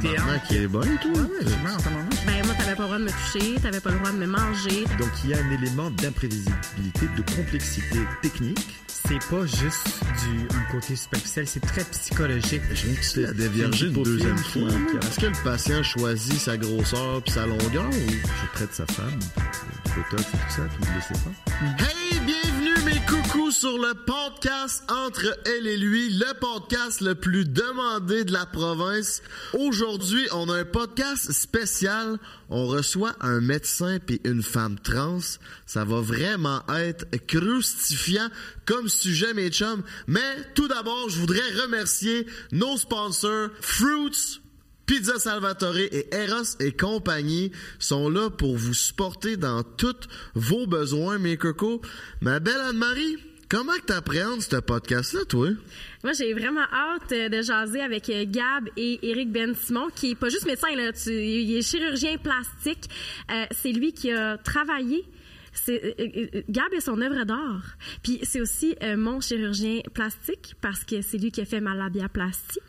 Tabarnak, qui est bon, toi. Ben, moi, t'avais pas le droit de me toucher, t'avais pas le droit de me manger. Donc, il y a un élément d'imprévisibilité, de complexité technique. C'est pas juste du un côté superficiel, c'est très psychologique. Je viens de la dévierger une deuxième fois. Est-ce que le patient choisit sa grosseur puis sa longueur ou? Je traite sa femme, du botox et tout ça, puis il le sait pas? Hey, bienvenue mes coucous sur le podcast entre elle et lui, le podcast le plus demandé de la province. Aujourd'hui, on a un podcast spécial. On reçoit un médecin puis une femme trans. Ça va vraiment être crustifiant comme sujet, mes chums. Mais tout d'abord, je voudrais remercier nos sponsors Fruits, Pizza Salvatore et Eros et compagnie sont là pour vous supporter dans tous vos besoins, mes cocos. Ma belle Anne-Marie, comment que t'appréhendes ce podcast-là, toi? Moi, j'ai vraiment hâte euh, de jaser avec euh, Gab et Éric Ben Simon, qui est pas juste médecin, il est chirurgien plastique. Euh, c'est lui qui a travaillé. C'est, Gab est son œuvre d'art. Puis c'est aussi mon chirurgien plastique parce que c'est lui qui a fait ma labiaplastie.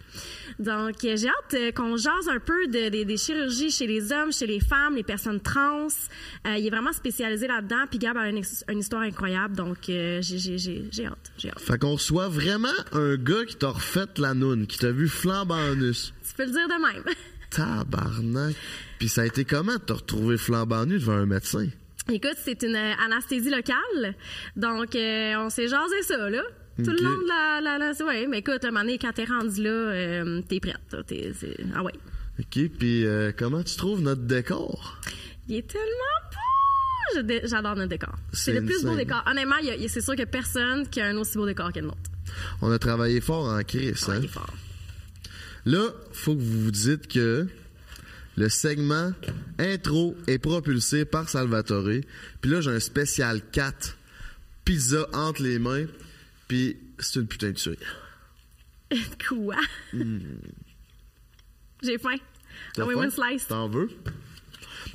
Donc euh, j'ai hâte euh, qu'on jase un peu de- de- des chirurgies chez les hommes, chez les femmes, les personnes trans. Euh, il est vraiment spécialisé là-dedans. Puis Gab a une, histoire incroyable. Donc euh, j'ai, j'ai, j'ai, j'ai hâte. J'ai hâte. Fait qu'on reçoit vraiment un gars qui t'a refait la noune, qui t'a vu flambant en us. Tu peux le dire de même. Tabarnak. Puis ça a été comment de te retrouver flambant nu devant un médecin? Écoute, c'est une anesthésie locale. Donc, euh, on s'est jasé ça, là. Tout le long de la... la, la ouais, mais écoute, à un moment donné, quand t'es rendu là, euh, t'es prête. T'es- ah ouais. OK, puis euh, comment tu trouves notre décor? Il est tellement beau! J'adore notre décor. C'est le plus beau décor. Honnêtement, c'est sûr qu'il y a personne qui a un aussi beau décor que le nôtre. On a travaillé fort en crise, Ouais, hein? fort. Là, faut que vous vous dites que le segment intro est propulsé par Salvatore. Puis là, j'ai un spécial 4 pizza entre les mains. Puis c'est une putain de tuerie. Quoi? J'ai faim. Hmm. Oui, faim? slice. T'en veux?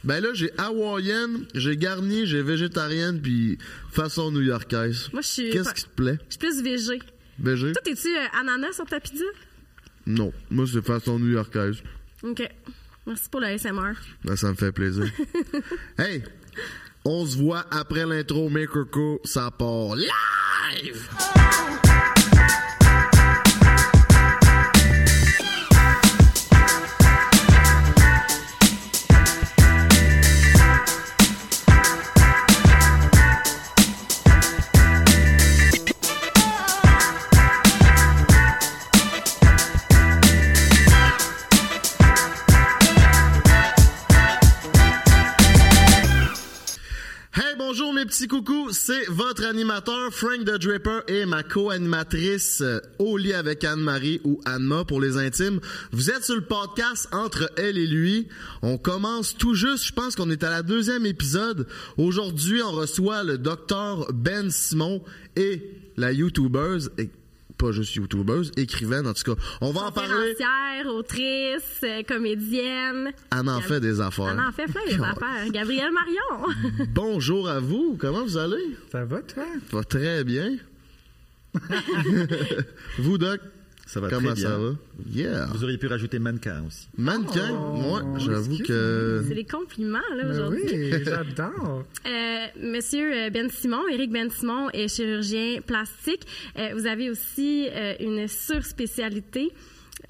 Ben là, j'ai hawaïenne, j'ai garni, j'ai végétarienne, puis façon new-yorkaise. Moi, je suis... Qu'est-ce qui te plaît? Je suis plus végé. Végé? Toi, t'es-tu euh, ananas sur ta pizza? Non. Moi, c'est façon new-yorkaise. OK. Merci pour le SMR. Ben, ça me fait plaisir. hey! On se voit après l'intro, mes cocos, ça part live! C'est votre animateur Frank the Draper et ma co-animatrice euh, au lit avec Anne-Marie ou Anma pour les intimes. Vous êtes sur le podcast entre elle et lui. On commence tout juste, je pense qu'on est à la deuxième épisode. Aujourd'hui, on reçoit le docteur Ben Simon et la YouTubeuse, pas juste YouTubeuse, écrivaine en tout cas. On va en parler. Conférencière, autrice, euh, comédienne. Anne en fait des affaires. On en fait plein des affaires. Gabrielle Marion. Bonjour à vous, comment vous allez? Ça va, toi? Va très bien. Vous, Doc, Ça va comment très bien. ça va? Yeah. Vous auriez pu rajouter mannequin aussi. Mannequin, moi, j'avoue excuse-moi. que... C'est des compliments, là, Ben aujourd'hui. oui, j'adore. Euh, Monsieur euh, Ben Simon, Éric Ben Simon est chirurgien plastique. Euh, vous avez aussi euh, une surspécialité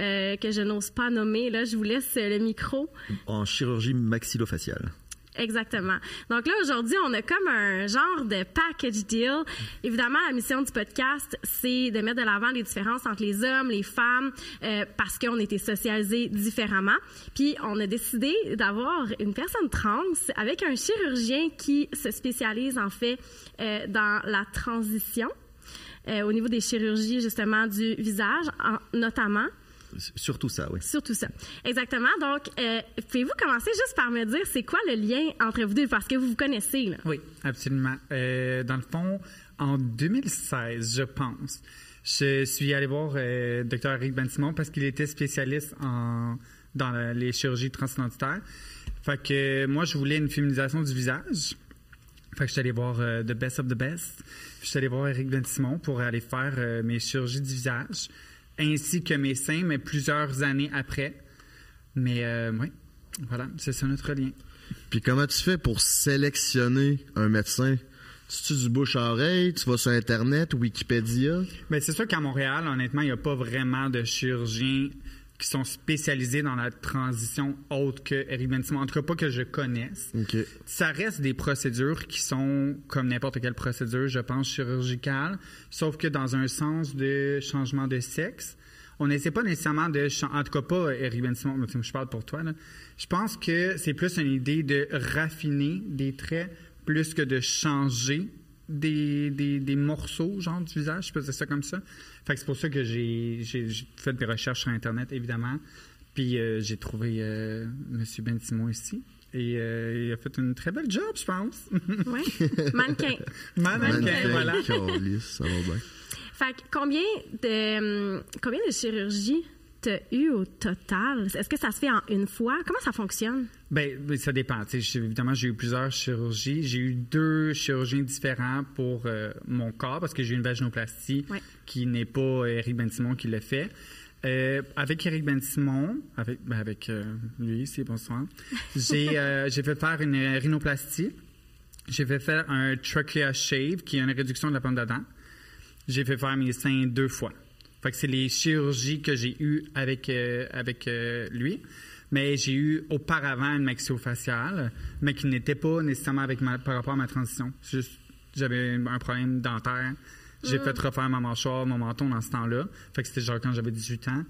euh, que je n'ose pas nommer. Là, je vous laisse euh, le micro. En chirurgie maxillofaciale. Exactement. Donc là, aujourd'hui, on a comme un genre de package deal. Évidemment, la mission du podcast, c'est de mettre de l'avant les différences entre les hommes, les femmes, euh, parce qu'on était socialisés différemment. Puis, on a décidé d'avoir une personne trans avec un chirurgien qui se spécialise, en fait, euh, dans la transition. euh, au niveau des chirurgies, justement, du visage, en- notamment. Surtout ça, oui. Surtout ça. Exactement. Donc, euh, pouvez-vous commencer juste par me dire c'est quoi le lien entre vous deux? Parce que vous vous connaissez là. Oui, absolument. Euh, dans le fond, en 2016, je pense, je suis allé voir euh, Dr. Eric Ben Simon parce qu'il était spécialiste en, dans la- les chirurgies transidentitaires. Fait que moi, je voulais une féminisation du visage. Fait que je suis allé voir euh, The Best of the Best. Je suis allé voir Eric Ben Simon pour aller faire euh, mes chirurgies du visage, ainsi que mes seins, mais plusieurs années après. Mais euh, oui, voilà, c'est ça notre lien. Puis comment tu fais pour sélectionner un médecin? Tu du bouche à oreille, tu vas sur Internet, Wikipédia? Mais c'est sûr qu'à Montréal, honnêtement, il n'y a pas vraiment de chirurgiens qui sont spécialisés dans la transition autre que Eric. En tout cas, pas que je connaisse. Ça reste des procédures qui sont comme n'importe quelle procédure, je pense, chirurgicale, sauf que dans un sens de changement de sexe. On n'essaie pas nécessairement de... En tout cas, pas Eric mais je parle pour toi. là. Je pense que c'est plus une idée de raffiner des traits plus que de changer des, des, des morceaux, genre, du visage. Je peux dire ça comme ça. Fait que c'est pour ça que j'ai j'ai- j'ai fait des recherches sur Internet, évidemment. Puis euh, j'ai trouvé euh, M. Ben Simon ici. Et euh, il a fait une très belle job, je pense. Oui. Mannequin. Mannequin, voilà. câlisse, ça va bien. Fait que combien de, hum, combien de chirurgies t'as eu au total? Est-ce que ça se fait en une fois? Comment ça fonctionne? Ben, ça dépend. Tu évidemment, j'ai eu plusieurs chirurgies. J'ai eu deux chirurgiens différents pour euh, mon corps parce que j'ai eu une vaginoplastie Ouais. qui n'est pas Eric Ben Simon qui l'a fait. Euh, avec Eric Ben Simon, avec, ben, avec euh, lui, c'est bonsoir, j'ai j'ai fait faire une rhinoplastie. J'ai fait faire un trachea shave, qui est une réduction de la pomme de dent. J'ai fait faire mes seins deux fois. Fait que c'est les chirurgies que j'ai eues avec, euh, avec euh, lui. Mais j'ai eu auparavant une maxillofaciale, mais qui n'était pas nécessairement avec ma, par rapport à ma transition. Juste, j'avais un problème dentaire. J'ai fait refaire ma mâchoire, mon menton dans ce temps-là. Fait que c'était genre quand j'avais 18 ans.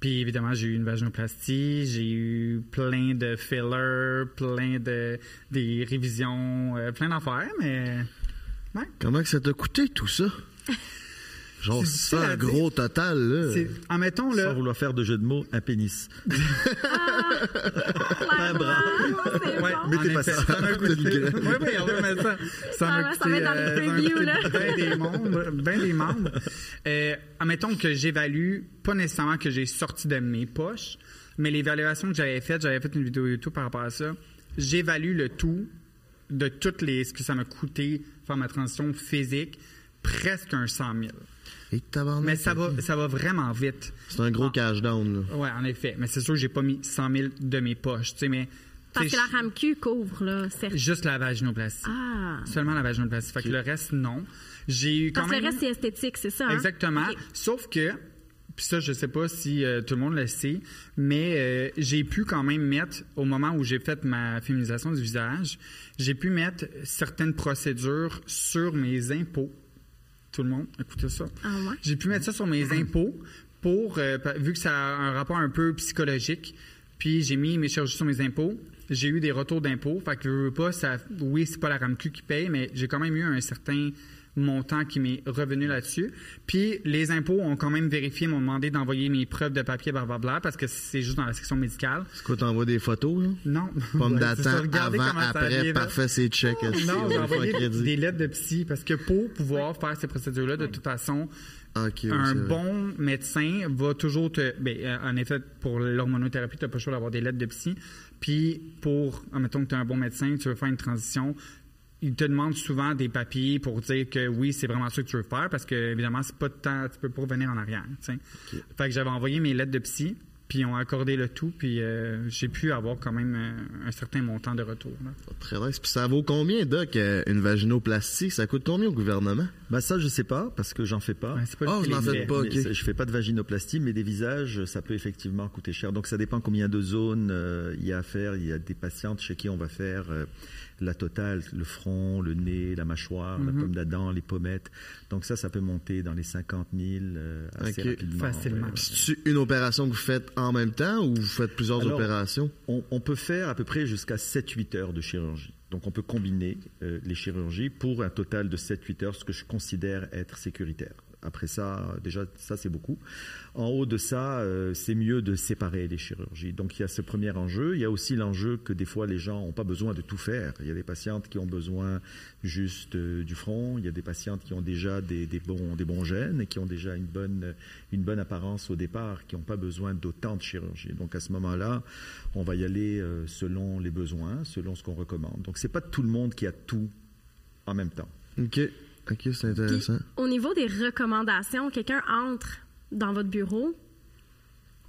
Puis évidemment, j'ai eu une vaginoplastie, j'ai eu plein de fillers, plein de des révisions, euh, plein d'affaires, mais ouais. Comment que ça t'a coûté tout ça? Genre, C'est c'est difficile ça à un dire. gros total, là. En mettons Sans vouloir faire de jeu de mots, un pénis. Un bras. C'est Ouais, bon. Mettez en pas ça. ça m'a coûté. Oui, oui, on va mettre ça. Ça m'a ça coûté. dans les ça previews, là. Ben des membres. Ben des membres. Euh, admettons que j'évalue, pas nécessairement que j'ai sorti de mes poches, mais l'évaluation que j'avais faite, j'avais fait une vidéo YouTube par rapport à ça. J'évalue le tout de toutes les, ce que ça m'a coûté faire ma transition physique, presque un 100 000. Mais ça va, ça va vraiment vite. C'est un gros cash down, là. Oui, en effet. Mais c'est sûr que j'ai pas mis 100 000 de mes poches. Tu sais, mais. Parce que la RAMQ couvre, là, certes. Juste la vaginoplastie. Ah. Seulement la vaginoplastie. Fait que le reste, non. J'ai eu quand Parce que même. le reste, c'est esthétique, c'est ça? hein? Exactement. Sauf que, puis ça, je sais pas si euh, tout le monde le sait, mais euh, j'ai pu quand même mettre, au moment où j'ai fait ma féminisation du visage, j'ai pu mettre certaines procédures sur mes impôts. Tout le monde, écoutez ça. Ah ouais? J'ai pu mettre ça sur mes impôts pour, euh, vu que ça a un rapport un peu psychologique, puis j'ai mis mes chirurgies sur mes impôts. J'ai eu des retours d'impôts. Fait que je veux pas, ça, oui, c'est pas la RAMQ qui paye, mais j'ai quand même eu un certain montant qui m'est revenu là-dessus. Puis les impôts ont quand même vérifié, m'ont demandé d'envoyer mes preuves de papier, blablabla, parce que c'est juste dans la section médicale. C'est quoi, t'envoies des photos, là? Non. Pomme d'attente, Regardez avant, après, parfait, c'est check. est-ce que Non, on j'ai envoyé des lettres de psy, parce que pour pouvoir faire ces procédures-là, de toute façon, oui, un bon médecin va toujours te. Ben, euh, en effet, pour l'hormonothérapie, tu n'as pas le choix d'avoir des lettres de psy. Puis, pour, admettons que tu es un bon médecin, tu veux faire une transition, il te demande souvent des papiers pour dire que oui, c'est vraiment ça que tu veux faire, parce que, évidemment, c'est pas de temps, tu peux pas revenir en arrière. sais. Fait que j'avais envoyé mes lettres de psy, puis ils ont accordé le tout, puis euh, j'ai pu avoir quand même euh, un certain montant de retour. là. Très nice. Puis ça vaut combien, Doc, euh, une vaginoplastie? Ça coûte combien au gouvernement? Bah ça, je sais pas, parce que j'en fais pas. Ouais, c'est pas Oh, vous n'en faits. pas, Mais ok. ça, Je fais pas de vaginoplastie, mais des visages, ça peut effectivement coûter cher. Donc ça dépend combien de zones euh, il y a à faire. Il y a des patientes chez qui on va faire euh, la totale, le front, le nez, la mâchoire, Mhm. la pomme d'Adam, les pommettes. Donc ça, ça peut monter dans les 50 000 euh, assez rapidement. facilement. ouais. C'est une opération que vous faites en même temps ou vous faites plusieurs Alors, opérations? On, on peut faire à peu près jusqu'à 7-8 heures de chirurgie. Donc on peut combiner euh, les chirurgies pour un total de 7-8 heures, ce que je considère être sécuritaire. Après ça, déjà, ça c'est beaucoup. En haut de ça, euh, c'est mieux de séparer les chirurgies. Donc il y a ce premier enjeu. Il y a aussi l'enjeu que des fois les gens n'ont pas besoin de tout faire. Il y a des patientes qui ont besoin juste euh, du front. Il y a des patientes qui ont déjà des, bons, des bons gènes et qui ont déjà une bonne, une bonne apparence au départ, qui n'ont pas besoin d'autant de chirurgie. Donc à ce moment-là, on va y aller euh, selon les besoins, selon ce qu'on recommande. Donc c'est pas tout le monde qui a tout en même temps. OK. OK, c'est Puis, intéressant. au niveau des recommandations, quelqu'un entre dans votre bureau,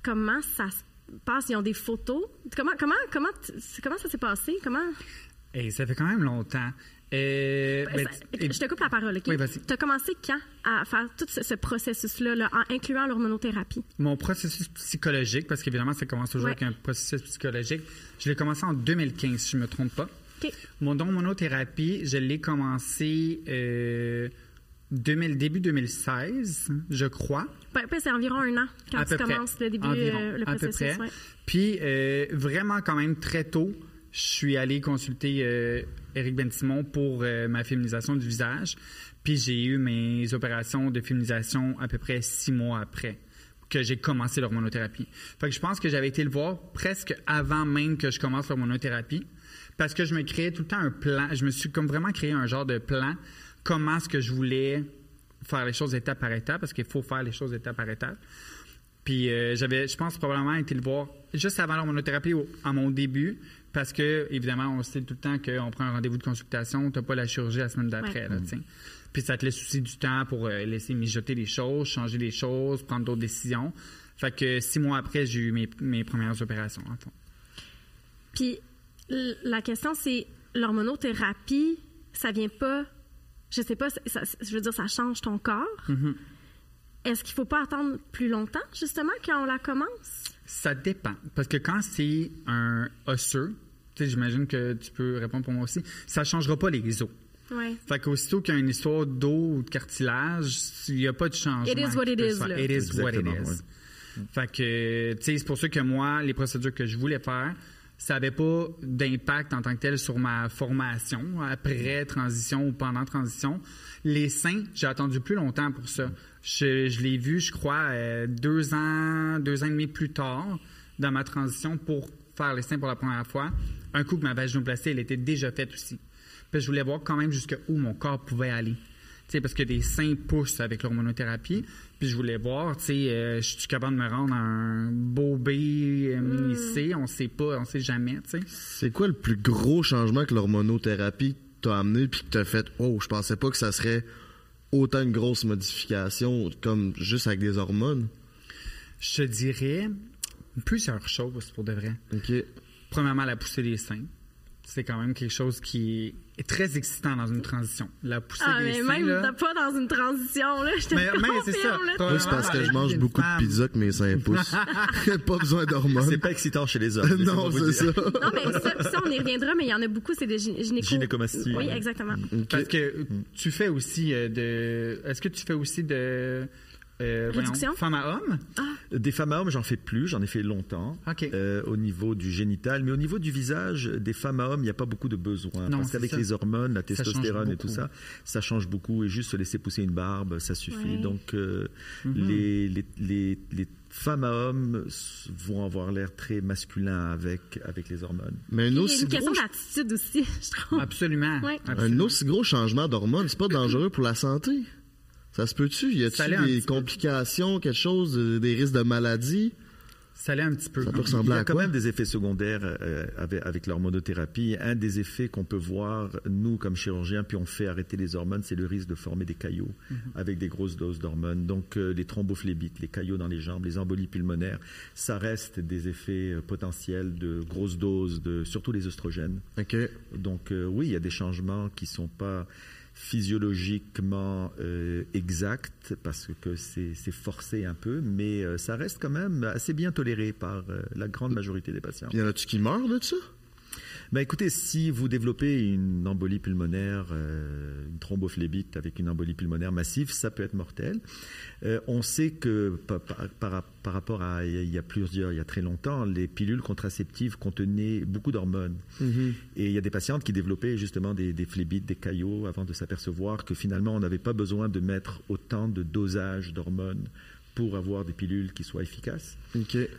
comment ça se passe? Ils ont des photos? Comment, comment, comment, comment ça s'est passé? Comment? Et ça fait quand même longtemps. Euh, ben, Ça- et- je te coupe la parole, OK? Oui, vas-y. Tu as commencé quand à faire tout ce, ce processus-là, là, en incluant l'hormonothérapie? Mon processus psychologique, parce qu'évidemment, ça commence toujours Ouais. avec un processus psychologique, je l'ai commencé en 2015, si je ne me trompe pas. Mon hormonothérapie, je l'ai commencé euh, 2000, début 2016, je crois. Ben, c'est environ un an quand à tu près. commences le début, Environ, euh, le à peu processus. près. ouais. Puis, euh, vraiment, quand même, très tôt, je suis allé consulter euh, Éric Ben-Simon pour euh, ma féminisation du visage. Puis, j'ai eu mes opérations de féminisation à peu près six mois après que j'ai commencé l'hormonothérapie. Fait que je pense que j'avais été le voir presque avant même que je commence l'hormonothérapie parce que je me créais tout le temps un plan. Je me suis comme vraiment créé un genre de plan comment est-ce que je voulais faire les choses étape par étape? Parce qu'il faut faire les choses étape par étape. Puis euh, j'avais, je pense probablement été le voir juste avant l'hormonothérapie à mon début, parce que évidemment on sait tout le temps qu'on prend un rendez-vous de consultation, t'as pas la chirurgie la semaine d'après. Puis ça te laisse aussi du temps pour euh, laisser mijoter les choses, changer les choses, prendre d'autres décisions. Fait que six mois après, j'ai eu mes, mes premières opérations, en fond. Puis la question, c'est l'hormonothérapie, ça vient pas. Je sais pas, ça- je veux dire, ça change ton corps. Mm-hmm. Est-ce qu'il faut pas attendre plus longtemps, justement, quand on la commence? Ça dépend. Parce que quand c'est un osseux, tu sais, j'imagine que tu peux répondre pour moi aussi, ça changera pas les os. Oui. Fait qu'aussitôt qu'il y a une histoire d'eau ou de cartilage, il n'y a pas de changement. It is what it is, là. It is what it is. ouais. Fait que, tu sais, c'est pour ça que moi, les procédures que je voulais faire, ça n'avait pas d'impact en tant que tel sur ma formation, après transition ou pendant transition. Les seins, j'ai attendu plus longtemps pour ça. Je, l'ai vu, je crois, euh, deux ans, deux ans et demi plus tard dans ma transition pour faire les seins pour la première fois. Un coup que ma vaginoplastie, elle était déjà faite aussi. Puis je voulais voir quand même jusqu'où mon corps pouvait aller. Parce que des seins poussent avec l'hormonothérapie. Puis je voulais voir, tu sais, euh, je suis capable de me rendre à un beau B euh, mini C? On sait pas, on sait jamais, tu sais. C'est quoi le plus gros changement que l'hormonothérapie t'a amené puis que t'as fait oh je pensais pas que ça serait autant une grosse modification comme juste avec des hormones? Je te dirais plusieurs choses pour de vrai. OK. Premièrement, la poussée des seins. C'est quand même quelque chose qui est très excitant dans une transition. La poussée Ah, des mais seins, même, là, pas dans une transition, là. Je te Mais- mais c'est ça. confirme, là. Toi, Moi, c'est parce que je mange beaucoup femme. de pizza que mes seins poussent. pas besoin d'hormones. C'est pas excitant chez les hommes. non, c'est ça. Non, mais ça, ça, on y reviendra, mais il y en a beaucoup, c'est des gyné- gynéco... Gynécomastie. Oui, exactement. Parce que tu fais aussi euh, de. Est-ce que tu fais aussi de. Euh, voyons, Réduction? femme à homme? Des femmes à hommes, j'en fais plus, j'en ai fait longtemps. OK. euh, au niveau du génital, mais au niveau du visage, des femmes à hommes, il n'y a pas beaucoup de besoins. Non, parce qu'avec les hormones, la testostérone et tout ça, ça change beaucoup. Et juste se laisser pousser une barbe, ça suffit. Ouais. Donc, euh, Mhm. les, les, les, les femmes à hommes vont avoir l'air très masculin avec, avec les hormones. Mais un aussi une question gros, d'attitude aussi, je trouve. Absolument. Ouais. un Absolument. aussi gros changement d'hormones, c'est pas dangereux pour la santé. Ça se peut-tu? Y un des complications, quelque chose, euh, des risques de maladie? Ça l'est un petit peu. Ça peut Il ressembler y a quand quoi? même des effets secondaires euh, avec, avec l'hormonothérapie. Un des effets qu'on peut voir, nous, comme chirurgiens, puis on fait arrêter les hormones, c'est le risque de former des caillots avec des grosses doses d'hormones. Donc, euh, les thrombophlébite, les caillots dans les jambes, les embolies pulmonaires, ça reste des effets euh, potentiels de grosses doses, de, surtout les oestrogènes. OK. Donc, euh, oui, il y a des changements qui sont pas physiologiquement euh, exacts parce que c'est forcé un peu, mais euh, ça reste quand même assez bien toléré par euh, la grande majorité des patients. Puis y en a-tu qui meurent de ça? Ben écoutez, si vous développez une embolie pulmonaire, euh, une thrombophlébite avec une embolie pulmonaire massive, ça peut être mortel. Euh, on sait que par, par- par- par rapport à il y a- plusieurs, il y a très longtemps, les pilules contraceptives contenaient beaucoup d'hormones. Et il y a des patientes qui développaient justement des, des phlébites, des caillots, avant de s'apercevoir que finalement on n'avait pas besoin de mettre autant de dosage d'hormones pour avoir des pilules qui soient efficaces.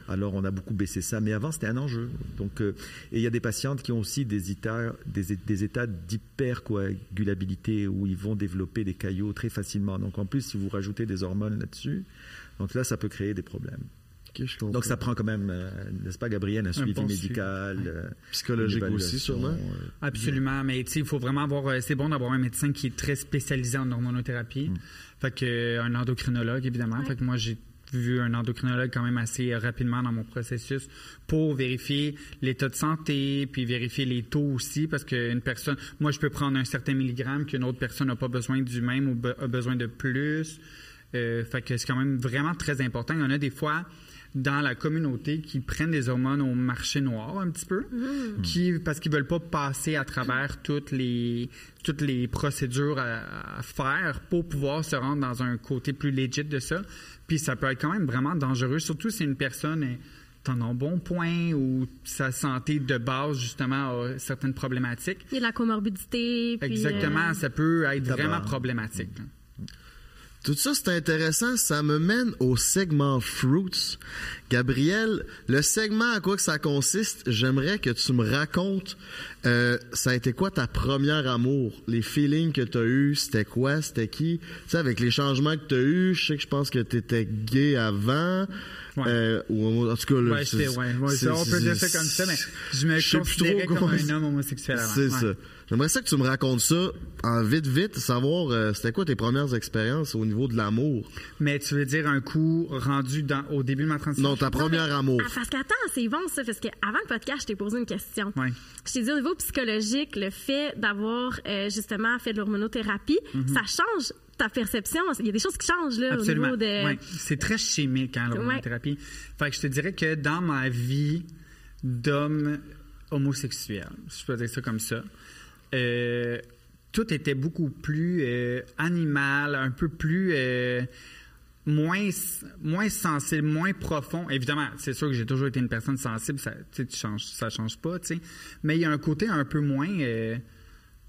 Alors, on a beaucoup baissé ça, mais avant, c'était un enjeu. Donc, euh, et il y a des patientes qui ont aussi des états, des, des états d'hypercoagulabilité où ils vont développer des caillots très facilement. Donc, en plus, si vous rajoutez des hormones là-dessus, donc là, ça peut créer des problèmes. OK, je comprends. Donc, ça prend quand même, euh, n'est-ce pas, Gabriel, un suivi bon suivi. médical, euh, Psychologique aussi, sûrement. euh, Absolument, mais tu sais, il faut vraiment avoir. euh, C'est bon d'avoir un médecin qui est très spécialisé en hormonothérapie. Fait que un endocrinologue évidemment. Fait que moi j'ai vu un endocrinologue quand même assez rapidement dans mon processus pour vérifier l'état de santé, puis vérifier les taux aussi, parce qu'une personne, moi je peux prendre un certain milligramme qu'une autre personne n'a pas besoin du même ou be- a besoin de plus. Euh, fait que c'est quand même vraiment très important. Il y en a des fois dans la communauté qui prennent des hormones au marché noir un petit peu, qui parce qu'ils veulent pas passer à travers toutes les toutes les procédures à, à faire pour pouvoir se rendre dans un côté plus legit de ça. Puis ça peut être quand même vraiment dangereux, surtout si une personne est en un bon point ou sa santé de base justement a certaines problématiques. Il y a de la comorbidité. puis, Exactement, euh, ça peut être vraiment problématique. Tout ça, c'est intéressant. Ça me mène au segment Fruits. Gabriel, le segment, à quoi que ça consiste, j'aimerais que tu me racontes, euh, ça a été quoi ta première amour? Les feelings que tu as eus, c'était quoi? C'était qui? Tu sais, avec les changements que tu as eus, je sais que je pense que tu étais gay avant. Ouais. Euh, ou en tout cas, là, Ouais, c'est- ouais, ouais, on peut dire ça comme ça, mais je me sais plus considérais trop comme un homme homosexuel avant. C'est Ouais. ça. J'aimerais ça que tu me racontes ça en vite, vite, savoir euh, c'était quoi tes premières expériences au niveau de l'amour? Mais tu veux dire un coup rendu dans, au début de ma transition? Non, ta première amour. Parce qu'attends, c'est bon ça, parce qu'avant le podcast, je t'ai posé une question. Ouais. Je t'ai dit au niveau psychologique, le fait d'avoir euh, justement fait de l'hormonothérapie, ça change ta perception. Il y a des choses qui changent là, au niveau de. Ouais. C'est très chimique, hein, l'hormonothérapie. Fait que je te dirais que dans ma vie d'homme homosexuel, si je peux dire ça comme ça, euh, tout était beaucoup plus euh, animal, un peu plus euh, moins moins sensible, moins profond. Évidemment, c'est sûr que j'ai toujours été une personne sensible, ça, changes, ça change pas, tu sais. Mais il y a un côté un peu moins euh,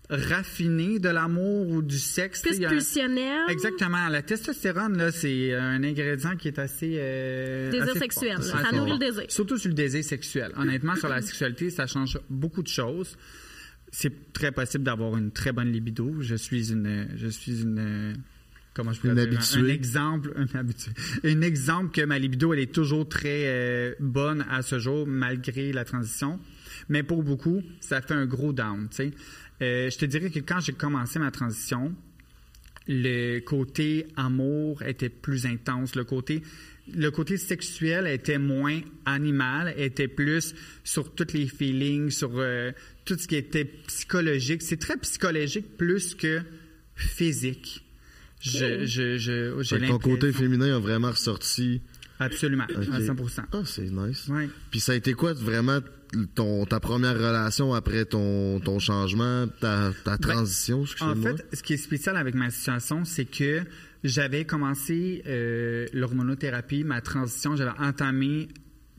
raffiné de l'amour ou du sexe. plus un- pulsionnel. Exactement. La testostérone, là, c'est un ingrédient qui est assez. euh, Désir assez sexuel, fort. ça Assez nourrit le désir. Surtout sur le désir sexuel. Honnêtement, sur la sexualité, ça change beaucoup de choses. C'est très possible d'avoir une très bonne libido. Je suis une. Je suis une. Comment je peux Une dire? Un- exemple, un habitué. Un exemple que ma libido, elle est toujours très euh, bonne à ce jour, malgré la transition. Mais pour beaucoup, ça fait un gros down, tu sais. Euh, je te dirais que quand j'ai commencé ma transition, le côté amour était plus intense. Le côté, le côté sexuel était moins animal, était plus sur tous les feelings, sur euh, tout ce qui était psychologique. C'est très psychologique plus que physique. Je, je, je, ton côté féminin a vraiment ressorti. Absolument, Ok. à 100% Ah, c'est nice. Ouais. Puis ça a été quoi vraiment ton, ta première relation après ton, ton changement, ta, ta transition, En fait, ce qui est spécial avec ma situation, c'est que j'avais commencé euh, l'hormonothérapie, ma transition, j'avais entamé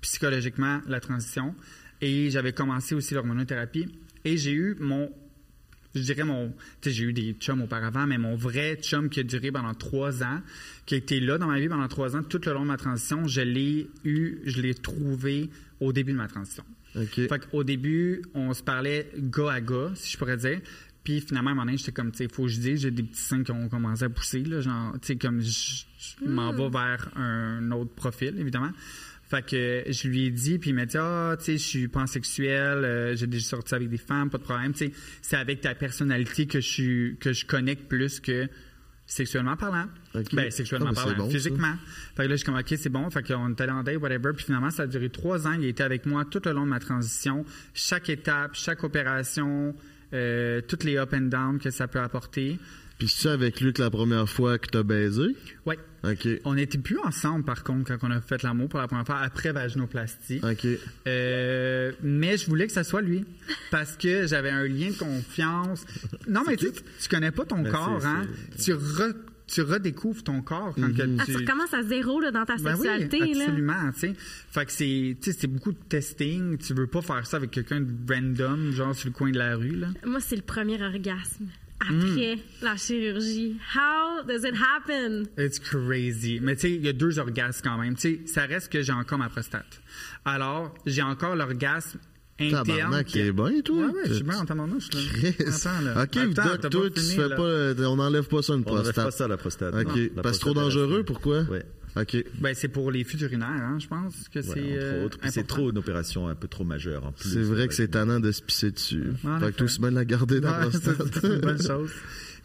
psychologiquement la transition et j'avais commencé aussi l'hormonothérapie et j'ai eu mon je dirais mon. Tu sais, j'ai eu des chums auparavant, mais mon vrai chum qui a duré pendant trois ans, qui a été là dans ma vie pendant trois ans, tout le long de ma transition, je l'ai eu, je l'ai trouvé au début de ma transition. OK. Fait qu'au début, on se parlait gars à gars, si je pourrais dire. Puis finalement, à un moment donné, j'étais comme, tu sais, faut que je dise, j'ai des petits seins qui ont commencé à pousser, là, genre, tu sais, comme je, je m'en vais vers un autre profil, évidemment. Fait que je lui ai dit, puis il m'a dit, ah, tu sais, je suis pansexuel, euh, j'ai déjà sorti avec des femmes, pas de problème. Tu sais, c'est avec ta personnalité que je suis, que je connecte plus que sexuellement parlant. Ben, sexuellement Ah, c'est parlant, bon, ça. physiquement. Fait que là, je suis comme, OK, c'est bon. Fait qu'on est allé en date, whatever. Puis finalement, ça a duré trois ans. Il a été avec moi tout le long de ma transition. Chaque étape, chaque opération, euh, toutes les up and down que ça peut apporter. Puis c'est avec lui que la première fois que t'as baisé? Ouais. OK. On n'était plus ensemble, par contre, quand on a fait l'amour pour la première fois, après vaginoplastie. OK. Euh, mais je voulais que ça soit lui. Parce que j'avais un lien de confiance. Non, mais tu sais, tu connais pas ton Ben, corps, c'est- hein? Tu, re- tu redécouvres ton corps quand que Ah, tu... recommences à zéro là, dans ta Ben oui, sexualité. là. absolument, tu sais. Fait que c'est, tu sais, c'est beaucoup de testing. Tu veux pas faire ça avec quelqu'un de random, genre sur le coin de la rue, là. Moi, c'est le premier orgasme. Après Hmm. la chirurgie. How does it happen? It's crazy. Mais tu sais, il y a deux orgasmes quand même. Tu sais, ça reste que j'ai encore ma prostate. Alors, j'ai encore l'orgasme interne. Tabarnak, il est bien, toi? Ouais, ouais, je suis bien en tabarnouche, là. Attends, là. OK, Attends, t'as toi, pas tu fini, fais là. pas, on n'enlève pas ça une On n'enlève prostate. pas ça la prostate. OK. non. La Parce que c'est trop prostate, dangereux, pourquoi? Ouais. OK. Ben, c'est pour les fuites urinaires, hein, je pense que c'est. Ouais, entre euh, autres. C'est trop une opération un peu trop majeure en plus. C'est vrai que c'est tannant de se pisser dessus. En fait que tout bien de la garder dans la Ouais, c'est prostate. c'est une bonne chose.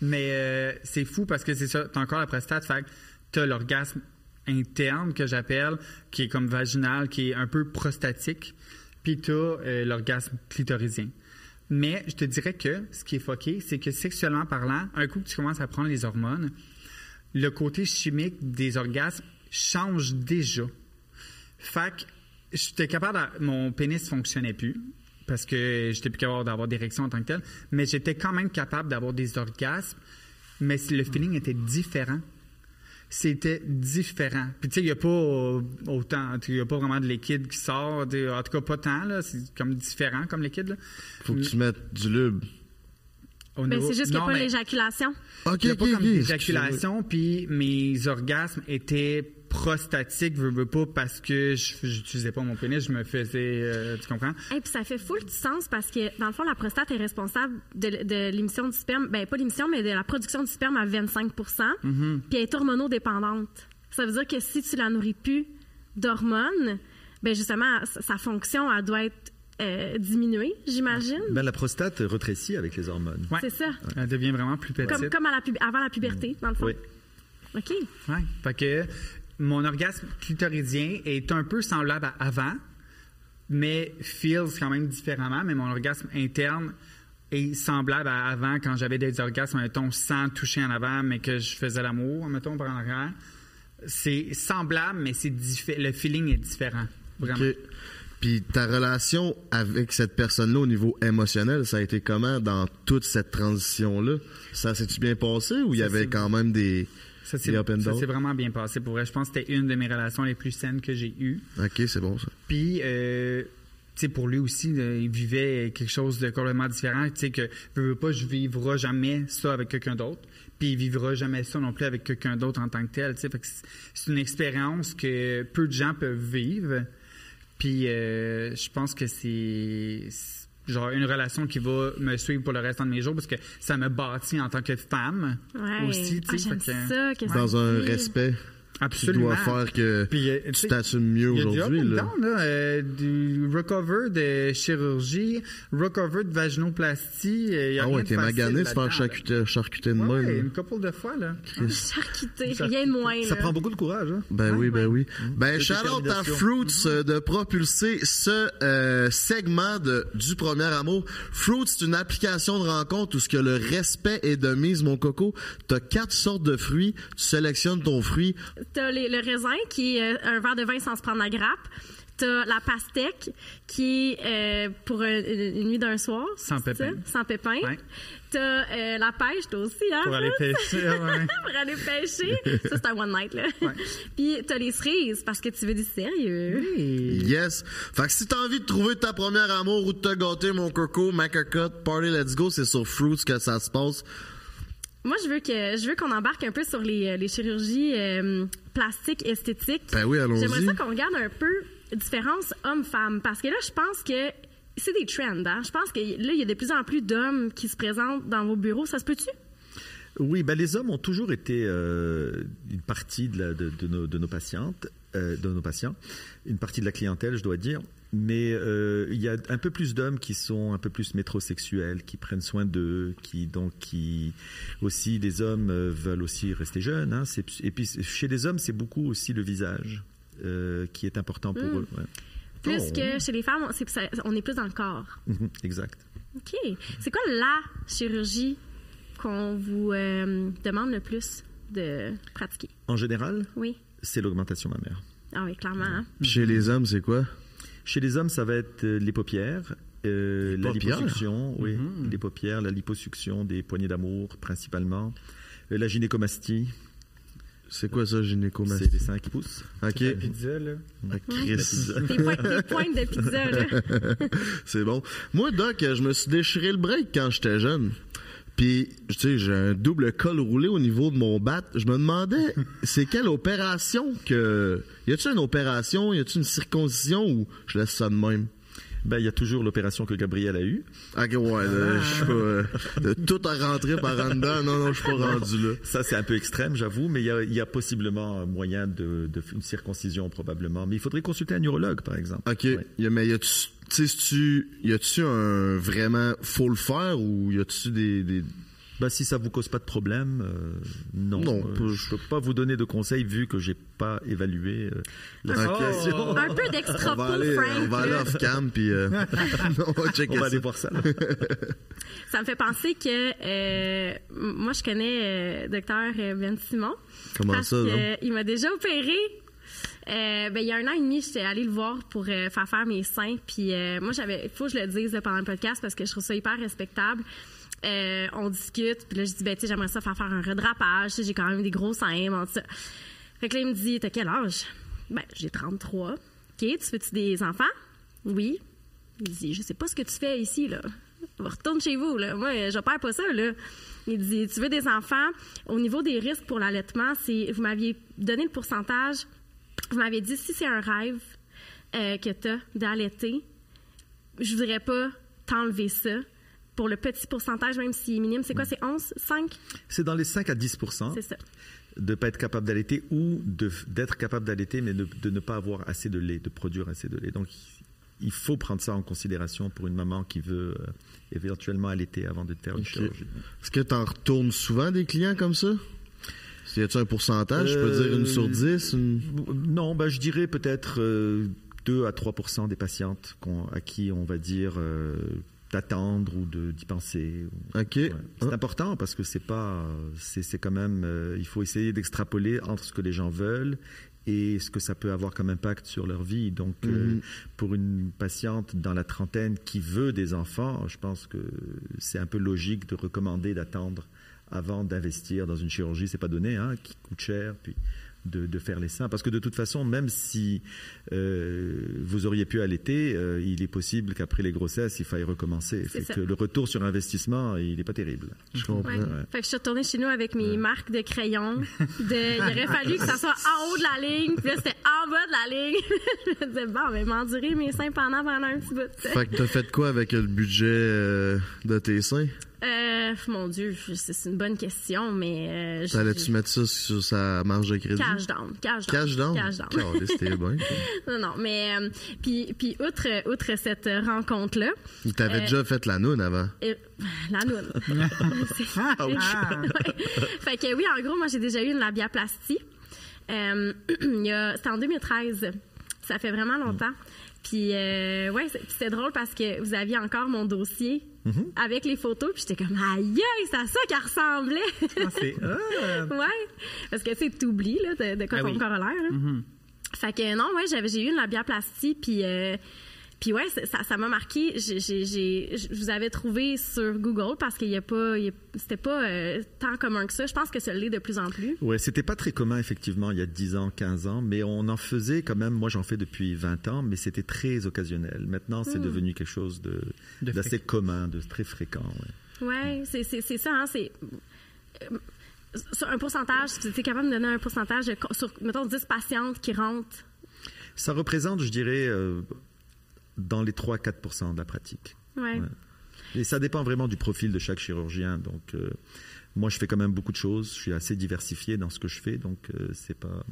Mais euh, c'est fou parce que c'est ça, t'as encore la prostate, fait que t'as l'orgasme interne que j'appelle, qui est comme vaginal, qui est un peu prostatique, puis tu as l'orgasme clitoridien. Mais je te dirais que ce qui est foqué, c'est que sexuellement parlant, un coup que tu commences à prendre les hormones, le côté chimique des orgasmes change déjà. Fait que j'étais capable, de, mon pénis fonctionnait plus parce que j'étais plus capable d'avoir d'érection en tant que tel, mais j'étais quand même capable d'avoir des orgasmes, mais le feeling était différent c'était différent. Puis tu sais, il n'y a pas autant, il n'y a pas vraiment de liquide qui sort, en tout cas pas tant, là, c'est comme différent comme liquide. Faut que tu mettes du lube. Mais c'est juste qu'il n'y a pas l'éjaculation. il n'y a pas comme l'éjaculation, puis mes orgasmes étaient prostatique, veux, veux pas, parce que je n'utilisais pas mon pénis, je me faisais. Euh, tu comprends? Et puis ça fait full du sens parce que, dans le fond, la prostate est responsable de, l'émission du sperme, ben pas l'émission, mais de la production du sperme à 25 mm-hmm. puis elle est hormonodépendante. Ça veut dire que si tu la nourris plus d'hormones, ben justement, sa fonction, elle doit être euh, diminuée, j'imagine. Ben, la prostate rétrécit avec les hormones. C'est ça. Elle devient vraiment plus petite. Comme, comme à la avant la puberté, dans le fond. Oui. OK. Oui. Fait que mon orgasme clitoridien est un peu semblable à avant, mais feels quand même différemment. Mais mon orgasme interne est semblable à avant quand j'avais des orgasmes, mettons, sans toucher en avant, mais que je faisais l'amour, mettons, par en arrière. C'est semblable, mais c'est le feeling est différent. Vraiment. Puis ta relation avec cette personne-là au niveau émotionnel, ça a été comment dans toute cette transition-là? Ça s'est-tu bien passé ou il y avait quand même des, ça s'est vraiment bien passé. Pour vrai, je pense que c'était une de mes relations les plus saines que j'ai eues. OK, c'est bon ça. Puis, euh, tu sais, pour lui aussi, il vivait quelque chose de complètement différent. Tu sais, que je veux pas, je vivrai jamais ça avec quelqu'un d'autre. Puis il vivra jamais ça non plus avec quelqu'un d'autre en tant que tel. Tu sais, c'est une expérience que peu de gens peuvent vivre. Puis euh, je pense que c'est genre une relation qui va me suivre pour le restant de mes jours parce que ça me bâtit en tant que femme aussi. Ah, j'aime ça, dans un respect. Absolument. Qui doit faire que Puis, euh, tu t'assumes mieux aujourd'hui. Il y a là. Là, euh, du recover de chirurgie, recover de vaginoplastie. Euh, y a ah ouais, t'es magané de faire charcuter, charcuter de ouais, main. une couple de fois. là. Charcuter, rien de moins. Ça prend beaucoup de courage. Hein? Ben oui, ben oui. Ben, shout à Fruits de propulser ce euh, segment de, du premier amour. Fruits, c'est une application de rencontre où ce que le respect est de mise, mon coco. T'as quatre sortes de fruits. Tu sélectionnes ton fruit T'as le raisin, qui est euh, un verre de vin sans se prendre la grappe. T'as la pastèque, qui est euh, pour une, nuit d'un soir. Sans pépin. Sans pépin. T'as euh, la pêche, toi aussi, hein? Pour aller pêcher, ouais. pour aller pêcher. Ça, c'est un one night, là. Ouais. Puis t'as les cerises, parce que tu veux du sérieux. Oui. Yes. Fait que si t'as envie de trouver ta première amour ou de te gâter, mon coco, Macacut, Party Let's Go, c'est sur Fruits que ça se passe. Moi, je veux que je veux qu'on embarque un peu sur les, euh, les chirurgies euh, plastiques esthétiques. Ben oui, allons-y. J'aimerais ça qu'on regarde un peu différence homme-femme parce que là, je pense que c'est des trends. Hein? Je pense que là, il y a de plus en plus d'hommes qui se présentent dans vos bureaux. Ça se peut-tu? Oui, ben les hommes ont toujours été euh, une partie de, de, de, nos, de nos patientes, de nos patients, une partie de la clientèle, je dois dire mais euh, il y a un peu plus d'hommes qui sont un peu plus métrosexuels, qui prennent soin d'eux, qui donc qui aussi les hommes euh, veulent aussi rester jeunes. Hein, et puis chez les hommes, c'est beaucoup aussi le visage euh, qui est important pour hmm. eux. Plus oh, que chez les femmes, on est plus dans le corps. Mhm, exact. OK. C'est quoi la chirurgie qu'on vous demande le plus de pratiquer? En général? Oui. C'est l'augmentation mammaire. Ah oui, clairement. Hein. Chez les hommes, c'est quoi? Chez les hommes, ça va être euh, les paupières, euh, la liposuction, oui, mhm. les paupières, la liposuction des poignées d'amour principalement, euh, la gynécomastie. C'est quoi ça, gynécomastie? C'est des seins qui poussent. OK. La pizza, là. Chris. des, pointes de pizza, là. C'est bon. Moi, Doc, je me suis déchiré le break quand j'étais jeune. Puis, tu sais, j'ai un double col roulé au niveau de mon bat. Je me demandais, c'est quelle opération que. Y a-t-il une opération, y a-t-il une circoncision ou je laisse ça de même? Ben, il y a toujours l'opération que Gabriel a eue. Ok, ouais, je suis pas. Euh, tout a rentré par en dedans. Non, non, je suis pas rendu là. Ça, c'est un peu extrême, j'avoue, mais il y a, possiblement moyen de, de, une circoncision, probablement. Mais il faudrait consulter un neurologue, par exemple. Ok, mais y a-tu tu y a-tu un vraiment faut le faire ou y a-tu des, des Bah, si ça vous cause pas de problème, euh, non. Non, Euh, je peux pas vous donner de conseils vu que j'ai pas évalué euh, la Ok. situation. Un peu On d'extra va peau, aller, Frank. on va aller off cam puis euh, on va checker On va ça. aller voir ça. Ça me fait penser que euh, moi, je connais docteur Ben Simon. Comment parce ça, que, euh, il m'a déjà opéré. Euh, ben, il y a un an et demi, j'étais allée le voir pour euh, faire faire mes seins. Puis euh, moi, j'avais, il faut que je le dise là, pendant le podcast parce que je trouve ça hyper respectable. Euh, on discute, puis là, je dis, ben, tu sais, j'aimerais ça faire faire un redrapage. J'ai quand même des gros seins, tout ça. Fait que là, il me dit, t'as quel âge? Ben, j'ai 33. OK, tu fais-tu des enfants? Oui. Il dit, je sais pas ce que tu fais ici, là. Retourne chez vous, là. Moi, je perds pas ça, là. Il dit, tu veux des enfants? Au niveau des risques pour l'allaitement, vous m'aviez donné le pourcentage. Vous m'aviez dit, si c'est un rêve euh, que tu as d'allaiter, je voudrais pas t'enlever ça. Pour le petit pourcentage, même s'il est minime, c'est quoi? C'est 11? 5? C'est dans les 5 à 10 C'est ça. de ne pas être capable d'allaiter ou de- d'être capable d'allaiter, mais de, de ne pas avoir assez de lait, de produire assez de lait. Donc, il faut prendre ça en considération pour une maman qui veut euh, éventuellement allaiter avant de faire une chirurgie. Est-ce que tu en retournes souvent des clients comme ça? Y a-tu un pourcentage? Je peux Euh, dire une sur dix? une- Non, bah, je dirais peut-être euh, 2 à 3 des patientes qu'on- à qui on va dire euh, d'attendre ou d'y penser. OK. Ouais. C'est important parce que c'est pas, c'est c'est quand même, euh, il faut essayer d'extrapoler entre ce que les gens veulent et ce que ça peut avoir comme impact sur leur vie. Donc, euh, Mhm. pour une patiente dans la trentaine qui veut des enfants, je pense que c'est un peu logique de recommander d'attendre avant d'investir dans une chirurgie. C'est pas donné, hein, qui coûte cher, puis de, de faire les seins. Parce que de toute façon, même si euh, vous auriez pu allaiter, euh, il est possible qu'après les grossesses, il faille recommencer. Fait que le retour sur investissement, il n'est pas terrible. Je comprends. Ouais. Fait que je suis retournée chez nous avec mes marques de crayons. De, il aurait fallu que ça soit en haut de la ligne, puis là, c'était en bas de la ligne. je me disais, bon, mais m'endurer mes seins pendant, pendant un petit bout. Fait que t'as fait quoi avec le budget euh, de tes seins? Euh, mon Dieu, c'est une bonne question, mais. Euh, je- T'allais-tu mettre ça sur sa marge de crédit? Cash down. Cash down. Cash down? Cash down. C'était bien. non, non, mais. euh, puis, puis, outre, outre cette rencontre-là, T'avais Euh, déjà fait la noune avant? euh, la noune. C'est- Ah. Ouais. Fait que oui, en gros, moi, j'ai déjà eu une labiaplastie. Euh, il y a- C'était en 2013. Ça fait vraiment longtemps. Puis, euh, ouais, c'est- c'était drôle parce que vous aviez encore mon dossier avec les photos. Puis j'étais comme, aïe, c'est à ça qu'elle ressemblait. Ah, c'est ouais. Parce que, tu sais, t'oublies, là, de, de quoi Ah ton oui. l'air, là. Fait que non, ouais, j'ai eu une labiaplastie puis euh, puis ouais, c'est- ça ça m'a marqué. Je vous avais trouvé sur Google parce qu'il y a pas c'était pas euh, tant commun que ça. Je pense que ça l'est de plus en plus. Ouais, c'était pas très commun effectivement il y a 10 ans, 15 ans, mais on en faisait quand même. Moi, j'en fais depuis 20 ans, mais c'était très occasionnel. Maintenant, c'est devenu quelque chose de De d'assez commun, de très fréquent. ouais. Ouais, c'est c'est c'est ça hein, c'est euh, sur un pourcentage, si tu es capable de me donner un pourcentage sur, mettons, 10 patientes qui rentrent. Ça représente, je dirais, euh, dans les 3-4 de la pratique. Ouais. Ouais. Et ça dépend vraiment du profil de chaque chirurgien. Donc, euh, moi, je fais quand même beaucoup de choses. Je suis assez diversifié dans ce que je fais. Donc, euh, c'est pas.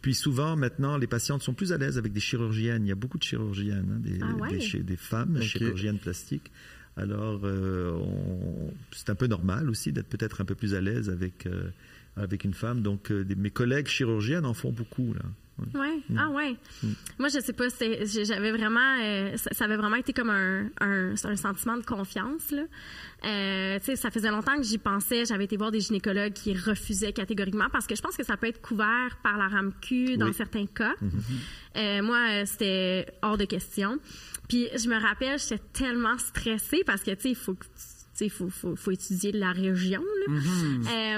Puis souvent, maintenant, les patientes sont plus à l'aise avec des chirurgiennes. Il y a beaucoup de chirurgiennes, hein, des, Ah ouais? des, femmes chirurgiennes plastiques. Alors, euh, on- c'est un peu normal aussi d'être peut-être un peu plus à l'aise avec, euh, avec une femme. Donc, euh, des- mes collègues chirurgiennes en font beaucoup. Là. Ouais. Ouais. Ah ouais. Moi, je sais pas, j'avais vraiment, euh, ça, ça avait vraiment été comme un, un, un sentiment de confiance là. Euh, ça faisait longtemps que j'y pensais. J'avais été voir des gynécologues qui refusaient catégoriquement parce que je pense que ça peut être couvert par la RAMQ dans Oui. certains cas. Euh, moi, euh, c'était hors de question. Puis je me rappelle, j'étais tellement stressée parce que tu sais, il faut que tu sais, il faut, faut, faut étudier la région. Là.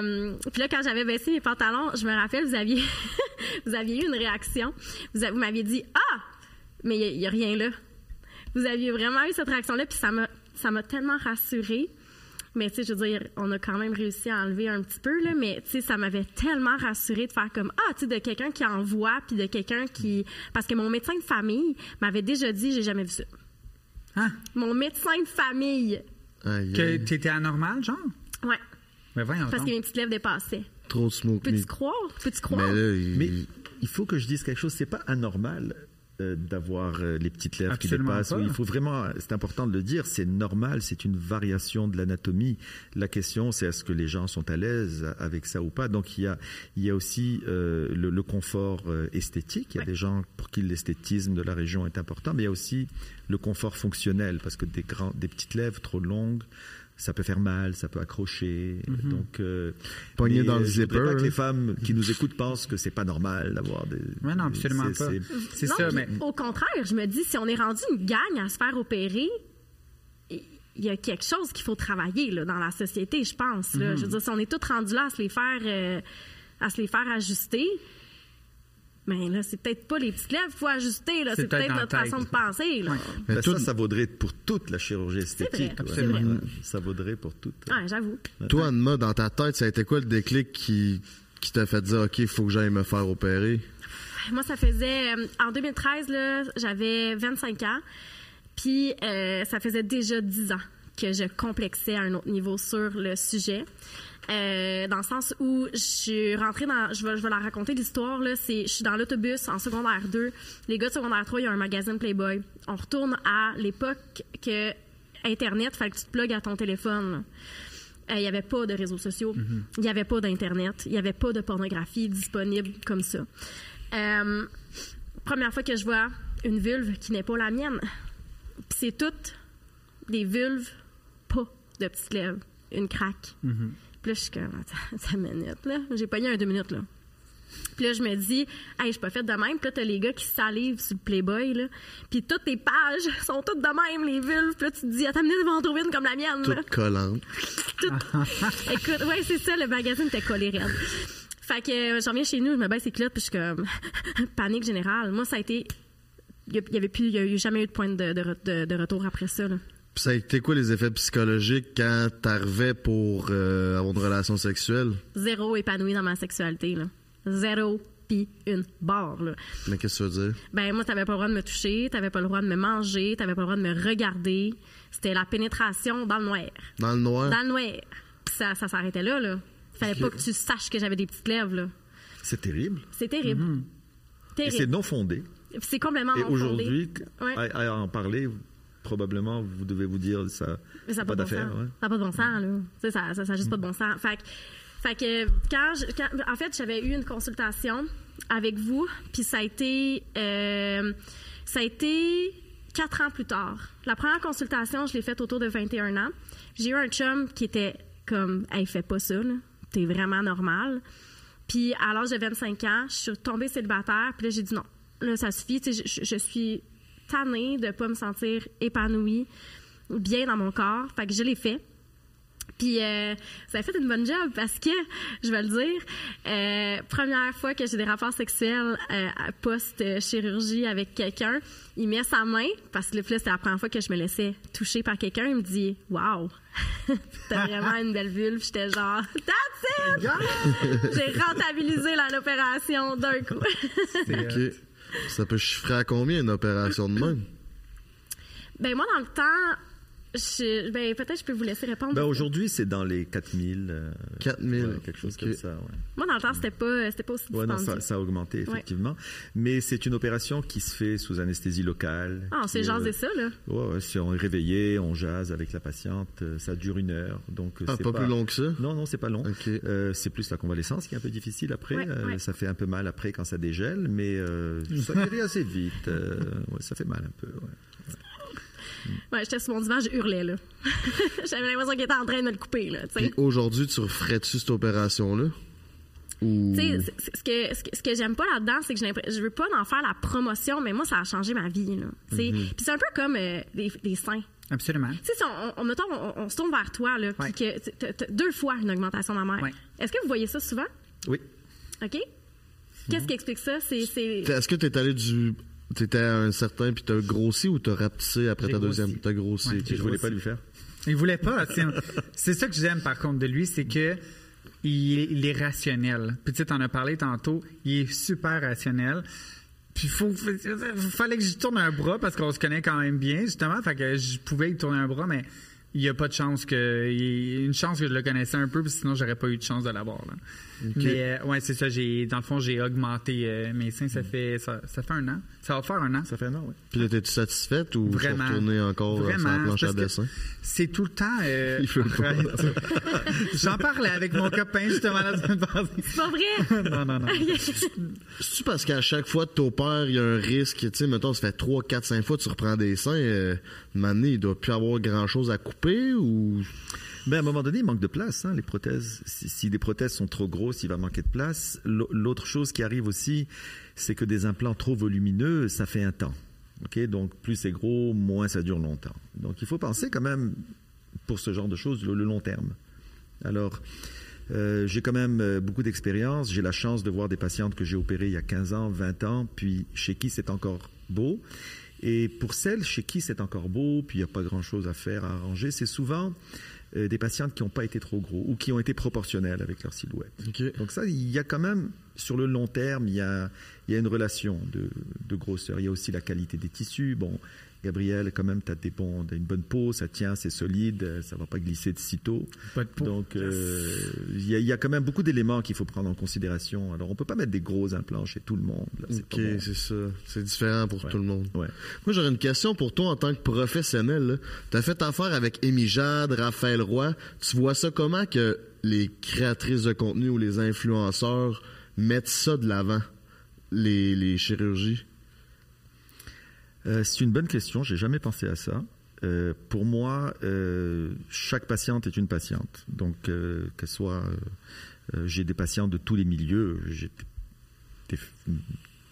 Euh, puis là, quand j'avais baissé mes pantalons, je me rappelle, vous aviez, vous aviez eu une réaction. Vous, a- vous m'aviez dit Ah, mais il n'y a, rien là. Vous aviez vraiment eu cette réaction-là, puis ça m'a, ça m'a tellement rassurée. Mais tu sais, je veux dire, on a quand même réussi à enlever un petit peu, là, mais tu sais, ça m'avait tellement rassurée de faire comme Ah, tu sais, de quelqu'un qui en voit, puis de quelqu'un qui. Parce que mon médecin de famille m'avait déjà dit J'ai jamais vu ça. Ah, Mon médecin de famille. Aïe, que t'étais anormal, genre? Ouais, Mais voyons parce donc. que mes petites lèvres dépassaient. Trop smoke Peux-tu croire? Peux-tu croire? Mais là, il... Mais il faut que je dise quelque chose. C'est pas anormal. Euh, d'avoir euh, les petites lèvres Absolument qui dépassent. pas. Oui, il faut vraiment, c'est important de le dire, c'est normal, c'est une variation de l'anatomie. La question, c'est est-ce que les gens sont à l'aise avec ça ou pas? Donc il y a, il y a aussi euh, le, le confort esthétique. Il y a Ouais. des gens pour qui l'esthétisme de la région est important, mais il y a aussi le confort fonctionnel parce que des grands, des petites lèvres trop longues. Ça peut faire mal, ça peut accrocher. Donc, euh, mais, dans le euh, je zipper, pas que les femmes qui nous écoutent pensent que c'est pas normal d'avoir des. Ouais, non, des- absolument c'est- pas. c'est- C'est Non, ça, puis mais Au contraire, je me dis, si on est rendu une gang à se faire opérer, il y a quelque chose qu'il faut travailler là, dans la société, je pense. là. Je veux dire, si on est tous rendus là à se les faire, euh, à se les faire ajuster, mais là, c'est peut-être pas les petites lèvres qu'il faut ajuster, là. C'est c'est peut-être notre tête. façon de penser. Là. Ouais. Mais Ben, toi- ça, ça vaudrait pour toute la chirurgie esthétique. ouais. vrai. Ouais, Ça vaudrait pour toute. Ouais, j'avoue. Toi, Anma, dans ta tête, ça a été quoi le déclic qui, qui t'a fait dire, OK, il faut que j'aille me faire opérer? Moi, ça faisait. euh, en 2013, là, j'avais 25 ans. Puis, euh, ça faisait déjà 10 ans que je complexais à un autre niveau sur le sujet. Euh, dans le sens où je suis rentrée dans. Je vais, je vais la raconter l'histoire, là. C'est, je suis dans l'autobus en secondaire 2. Les gars de secondaire 3, il y a un magazine Playboy. On retourne à l'époque que Internet, fallait que tu te plugues à ton téléphone. là. Euh, Il n'y avait pas de réseaux sociaux, il n'y avait pas d'Internet, il n'y avait pas de pornographie disponible comme ça. Euh, première fois que je vois une vulve qui n'est pas la mienne. C'est toutes des vulves, pas de petites lèvres, une craque. Puis là, je suis comme, attends, attends une minute, là. J'ai pogné un deux minutes, là. Puis là, je me dis, hey, je suis pas faite de même. Puis là, t'as les gars qui salivent sur le Playboy, là. Puis toutes tes pages sont toutes de même, les vulves. Puis là, tu te dis, attends une minute, ils vont en trouver une comme la mienne, là. Toute collante. Écoute, ouais, c'est ça, le magazine était collé raide. Fait que euh, j'en viens chez nous, je me baisse les culottes, puis je suis comme panique générale. Moi, ça a été. Il y avait plus, il y a eu jamais eu de point de, de, de- de retour après ça. Là. Puis ça a été quoi les effets psychologiques quand t'arrivais pour euh, avoir une relation sexuelle? Zéro épanoui dans ma sexualité. Là. Zéro puis une barre. Là. Mais qu'est-ce que tu veux dire? Ben moi, t'avais pas le droit de me toucher, t'avais pas le droit de me manger, t'avais pas le droit de me regarder. C'était la pénétration dans le noir. Dans le noir? Dans le noir. Puis ça, ça s'arrêtait là. là. Fallait pas que tu saches que j'avais des petites lèvres. Là. C'est terrible. C'est terrible. Et Terrible. c'est non fondé. C'est complètement Et non fondé. aujourd'hui, Ouais. à, à en parler, probablement, vous devez vous dire ça. Ça n'a pas bon d'affaire. sens. ouais. Ça n'a pas de bon sens, là. Tu sais, ça n'a juste pas de bon sens. Fait que, fait que quand, je- quand- en fait, j'avais eu une consultation avec vous, puis ça a été, euh, ça a été quatre ans plus tard. La première consultation, je l'ai faite autour de 21 ans. J'ai eu un chum qui était comme, hey, fais pas ça. T'es vraiment normal. Puis à l'âge de 25 ans, je suis tombée célibataire, puis là, j'ai dit non. Là, ça suffit. Je suis tannée de pas me sentir épanouie, bien dans mon corps. Fait que je l'ai fait. Puis euh, ça a fait une bonne job parce que, je vais le dire, euh, première fois que j'ai des rapports sexuels euh, post-chirurgie avec quelqu'un, il met sa main, parce que là, c'était la première fois que je me laissais toucher par quelqu'un, il me dit « Wow! T'as vraiment une belle vulve. » J'étais genre « That's it! J'ai rentabilisé la- l'opération d'un coup. Ça peut chiffrer à combien une opération de même? ben moi, dans le temps, je- ben, peut-être je peux vous laisser répondre. Ben, aujourd'hui, c'est dans les 4000. euh, 4000. ouais, quelque chose comme ça. ouais. Moi, dans le temps, c'était pas, c'était pas aussi Ouais, non, ça, ça a augmenté, effectivement. Mais c'est une opération qui se fait sous anesthésie locale. Ah, on s'est qui, euh, jasé ça, là. Ouais, ouais, si on est réveillé, on jase avec la patiente, euh, ça dure une heure. Donc, euh, Ah, c'est pas, plus long que ça? Non, non, c'est pas long. Euh, c'est plus la convalescence qui est un peu difficile après. Ouais, Euh, ouais. Ça fait un peu mal après quand ça dégèle, mais euh, ça guérit assez vite. Euh, ouais, ça fait mal un peu. ouais. Ouais, j'étais sur mon divan, je hurlais, là. J'avais l'impression qu'il était en train de me le couper, là, tu sais. Puis aujourd'hui, tu referais-tu cette opération-là? Ou... Tu sais, ce que, ce que, ce que j'aime pas là-dedans, c'est que j'ai l'impression- je veux pas en faire la promotion, mais moi, ça a changé ma vie, là. Tu sais. Mm-hmm. Puis c'est un peu comme euh, des, des seins. Absolument. Tu sais, si on, on, mettons, on, on se tourne vers toi, là, puis Ouais. que t'as deux fois une augmentation mammaire. Ouais. Est-ce que vous voyez ça souvent? Oui. OK? Qu'est-ce qui explique ça? C'est, c'est... Est-ce que t'es allé du. T'étais à un certain puis t'as grossi ou t'as rapetissé après ta grossi. deuxième? T'as grossi. Ouais. Je voulais pas lui faire. Il voulait pas. C'est, c'est ça que j'aime par contre de lui, c'est que il, est- il est rationnel. Puis tu sais, t'en as parlé tantôt, il est super rationnel. Puis faut, fallait que je tourne un bras parce qu'on se connaît quand même bien justement, fait que je pouvais y tourner un bras, mais il n'y a pas de chance que. Il y a une chance que je le connaissais un peu, parce que sinon, j'aurais pas eu de chance de l'avoir. là. Mais, euh, ouais, c'est ça. J'ai, dans le fond, j'ai augmenté euh, mes seins. Ça, fait, ça, ça fait un an. Ça va faire un an. Ça fait un an, oui. Puis là, t'es-tu satisfaite ou tu Vraiment. retourner encore euh, sur la Vraiment, planche à dessin? C'est tout le temps. euh, Il veut pas. J'en parlais avec mon copain justement la semaine passée. C'est pas vrai? Non, non, non. C'est-tu parce qu'à chaque fois que t'opères, il y a un risque, tu sais, mettons, ça fait 3, 4, 5 fois que tu reprends des seins, maintenant, il doit plus avoir grand-chose à couper ou... Ben, à un moment donné, il manque de place, hein, les prothèses. Si, les prothèses sont trop grosses, il va manquer de place. L'au- L'autre chose qui arrive aussi, c'est que des implants trop volumineux, ça fait un temps. Ok, Donc, plus c'est gros, moins ça dure longtemps. Donc, il faut penser quand même, pour ce genre de choses, le, le long terme. Alors, euh, j'ai quand même euh, beaucoup d'expérience. J'ai la chance de voir des patientes que j'ai opérées il y a 15 ans, 20 ans, puis chez qui c'est encore beau. Et pour celles chez qui c'est encore beau, puis il n'y a pas grand-chose à faire, à arranger, c'est souvent euh, des patientes qui n'ont pas été trop gros ou qui ont été proportionnelles avec leur silhouette. Donc ça, il y a quand même, sur le long terme, il y a, il y a une relation de, de grosseur. Il y a aussi la qualité des tissus. Bon, Gabriel, quand même, tu as, des bons, t'as une bonne peau, ça tient, c'est solide, ça va pas glisser de sitôt. Pas de peau. Donc, euh, il y, a- il y a quand même beaucoup d'éléments qu'il faut prendre en considération. Alors, on peut pas mettre des gros implants chez tout le monde. là, OK, c'est ça. C'est différent pour Ouais. tout le monde. Ouais. Moi, j'aurais une question pour toi en tant que professionnel. Tu as fait affaire avec Amy Jade, Raphaël Roy. Tu vois ça comment que les créatrices de contenu ou les influenceurs mettent ça de l'avant, les, les chirurgies? Euh, c'est une bonne question. J'ai jamais pensé à ça. Euh, pour moi, euh, chaque patiente est une patiente. Donc, qu'elle soit, j'ai des patients de tous les milieux,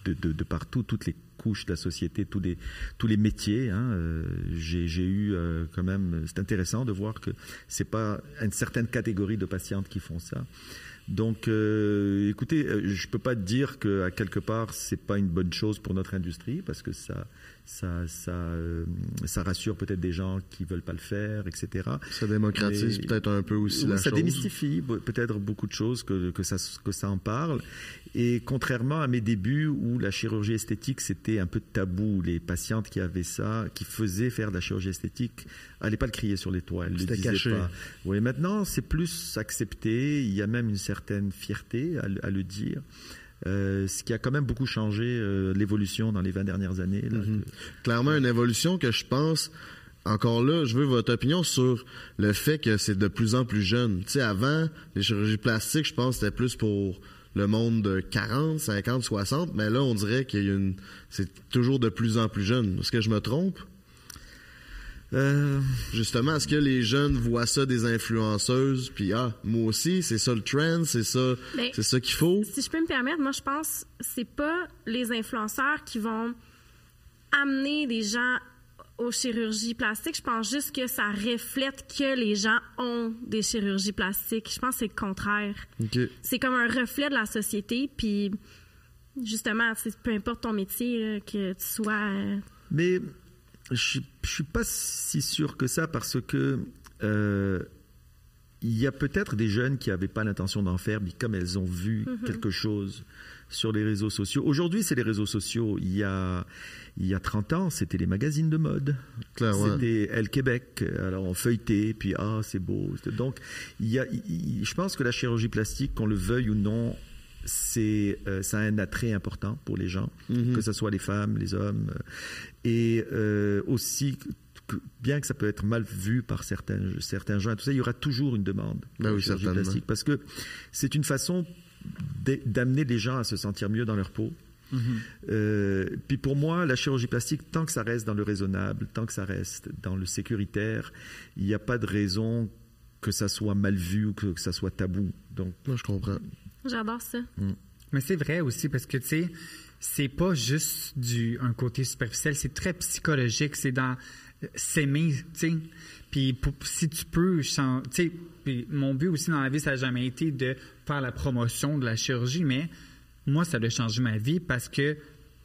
de, partout, toutes les couches de la société, tous les métiers. hein. J'ai eu quand même, c'est intéressant de voir que c'est pas une certaine catégorie de patientes qui font ça. Donc, écoutez, je peux pas dire que à quelque part c'est pas une bonne chose pour notre industrie parce que ça, ça, ça, euh, ça rassure peut-être des gens qui veulent pas le faire, etc. Ça démocratise peut-être un peu aussi Oui, la ça chose. démystifie peut-être beaucoup de choses que, que, ça, que ça en parle. Et contrairement à mes débuts où la chirurgie esthétique c'était un peu tabou, les patientes qui avaient ça, qui faisaient faire de la chirurgie esthétique, n'allaient pas le crier sur les toits, elles le disaient caché. pas. Oui, maintenant c'est plus accepté, il y a même une certaine fierté à le dire. Euh, ce qui a quand même beaucoup changé euh, l'évolution dans les 20 dernières années. là, Mhm. que- Clairement, une évolution que je pense. Encore là, je veux votre opinion sur le fait que c'est de plus en plus jeune. Tu sais, avant, les chirurgies plastiques, je pense, c'était plus pour le monde de 40, 50, 60, mais là, on dirait qu'il y a une, c'est toujours de plus en plus jeune. Est-ce que je me trompe? Euh, Justement, est-ce que les jeunes voient ça des influenceuses, puis ah, moi aussi, c'est ça le trend, c'est ça, Ben, c'est ça qu'il faut? Si je peux me permettre, moi, je pense que c'est pas les influenceurs qui vont amener des gens aux chirurgies plastiques. Je pense juste que ça reflète que les gens ont des chirurgies plastiques. Je pense que c'est le contraire. C'est comme un reflet de la société, puis justement, peu importe ton métier, là, que tu sois... euh, Mais je ne suis pas si sûr que ça parce que euh, il y a peut-être des jeunes qui n'avaient pas l'intention d'en faire, mais comme elles ont vu quelque chose sur les réseaux sociaux. Aujourd'hui, c'est les réseaux sociaux. Il y a, il y a 30 ans, c'était les magazines de mode. Clairement. C'était Elle Québec. Alors, on feuilletait, puis ah, c'est beau. Donc, il y a, il- je pense que la chirurgie plastique, qu'on le veuille ou non, c'est, euh, ça a un attrait important pour les gens, que ce soit les femmes, les hommes. euh, et euh, aussi, que- bien que ça peut être mal vu par certains, certains gens, tout ça, il y aura toujours une demande Ben oui, chirurgie plastique parce que c'est une façon d'a- d'amener les gens à se sentir mieux dans leur peau. Euh, puis pour moi, la chirurgie plastique, tant que ça reste dans le raisonnable, tant que ça reste dans le sécuritaire, il n'y a pas de raison que ça soit mal vu ou que, que ça soit tabou. Donc, Moi, je comprends. J'adore ça. Mais c'est vrai aussi parce que tu sais, c'est pas juste du un côté superficiel, c'est très psychologique, c'est dans euh, s'aimer, tu sais. Puis pour- si tu peux, tu sais, puis mon but aussi dans la vie ça n'a jamais été de faire la promotion de la chirurgie, mais moi ça a changé ma vie parce que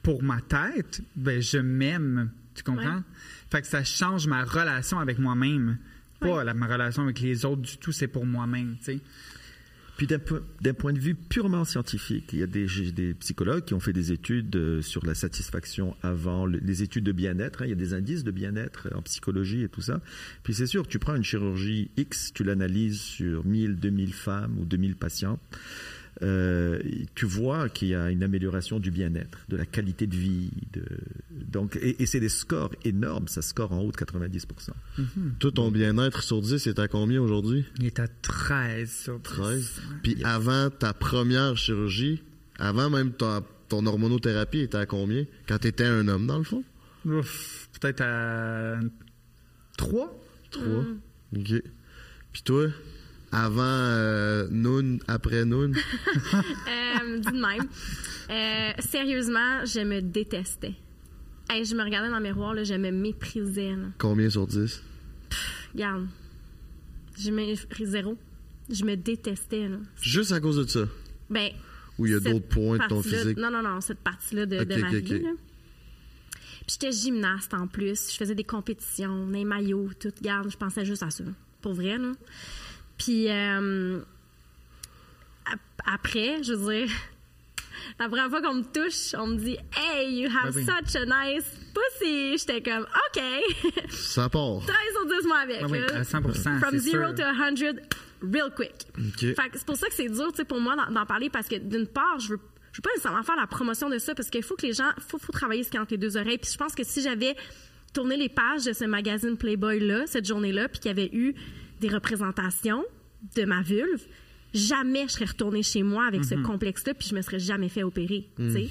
pour ma tête, ben je m'aime, tu comprends? Ouais. Fait que ça change ma relation avec moi-même, pas Ouais. la- ma relation avec les autres du tout, c'est pour moi-même, tu sais. Puis d'un point, de vue purement scientifique, il y a des, des psychologues qui ont fait des études euh, sur la satisfaction avant, le- les études de bien-être. hein. il y a des indices de bien-être en psychologie et tout ça. Puis c'est sûr, tu prends une chirurgie X, tu l'analyses sur 1000, 2000 femmes ou 2000 patients. Euh, tu vois qu'il y a une amélioration du bien-être, de la qualité de vie. De, donc, et, et c'est des scores énormes, ça score en haut de 90%. Toi, ton bien-être sur 10 est à combien aujourd'hui? Il est à 13 sur 10. 13. Puis avant ta première chirurgie, avant même ta- ton hormonothérapie, était à combien? Quand tu étais un homme, dans le fond? Ouf, Peut-être à 3. 3. OK. Puis toi, avant euh, Noon, après Noon? Euh, dis de même. Euh, sérieusement, je me détestais. Hey, je me regardais dans le miroir, là, je me méprisais. là. Combien sur 10? Regarde. Je me zéro. Je me détestais. Là. Juste à cause de ça? Ben, Ou il y a cette d'autres points de ton partie-là- physique? Non, non, non, cette partie-là de, Ok, ma ok, vie. ok. là. Puis j'étais gymnaste en plus. Je faisais des compétitions, des maillots, tout. Garde, je pensais juste à ça. Pour vrai, là. Puis euh, ap- après, je veux dire, la première fois qu'on me touche, on me dit Hey, you have Ben oui. such a nice pussy. J'étais comme OK. Ça part. 13 sur 10 moi avec. Ah oui, à 100%. From c'est zero sûr. to 100, real quick. OK. Fait que c'est pour ça que c'est dur, tu sais, pour moi d'en d'en parler parce que d'une part, je veux je veux pas nécessairement faire la promotion de ça parce qu'il faut que les gens, faut, faut travailler ce qui est entre les deux oreilles. Puis je pense que si j'avais tourné les pages de ce magazine Playboy là, cette journée-là, puis qu'il y avait eu des représentations de ma vulve, jamais je serais retournée chez moi avec ce complexe-là, puis je me serais jamais fait opérer. sais.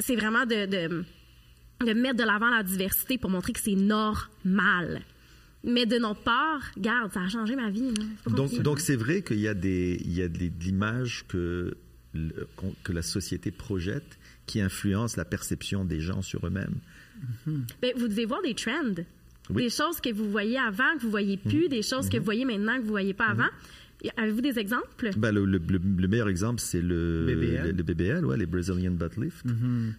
C'est vraiment de, de de mettre de l'avant la diversité pour montrer que c'est normal. Mais de notre part, regarde, ça a changé ma vie. Donc, c'est vrai qu'il y a des, il y a des, de l'image que, la société projette qui influence la perception des gens sur eux-mêmes. Ben, vous devez voir des trends. Oui. Des choses que vous voyez avant, que vous voyez plus, des choses que vous voyez maintenant, que vous voyez pas avant. Y- Avez-vous des exemples? Ben, le, le- le- le meilleur exemple, c'est le BBL. le, le BBL, ouais, les Brazilian Butt Lift.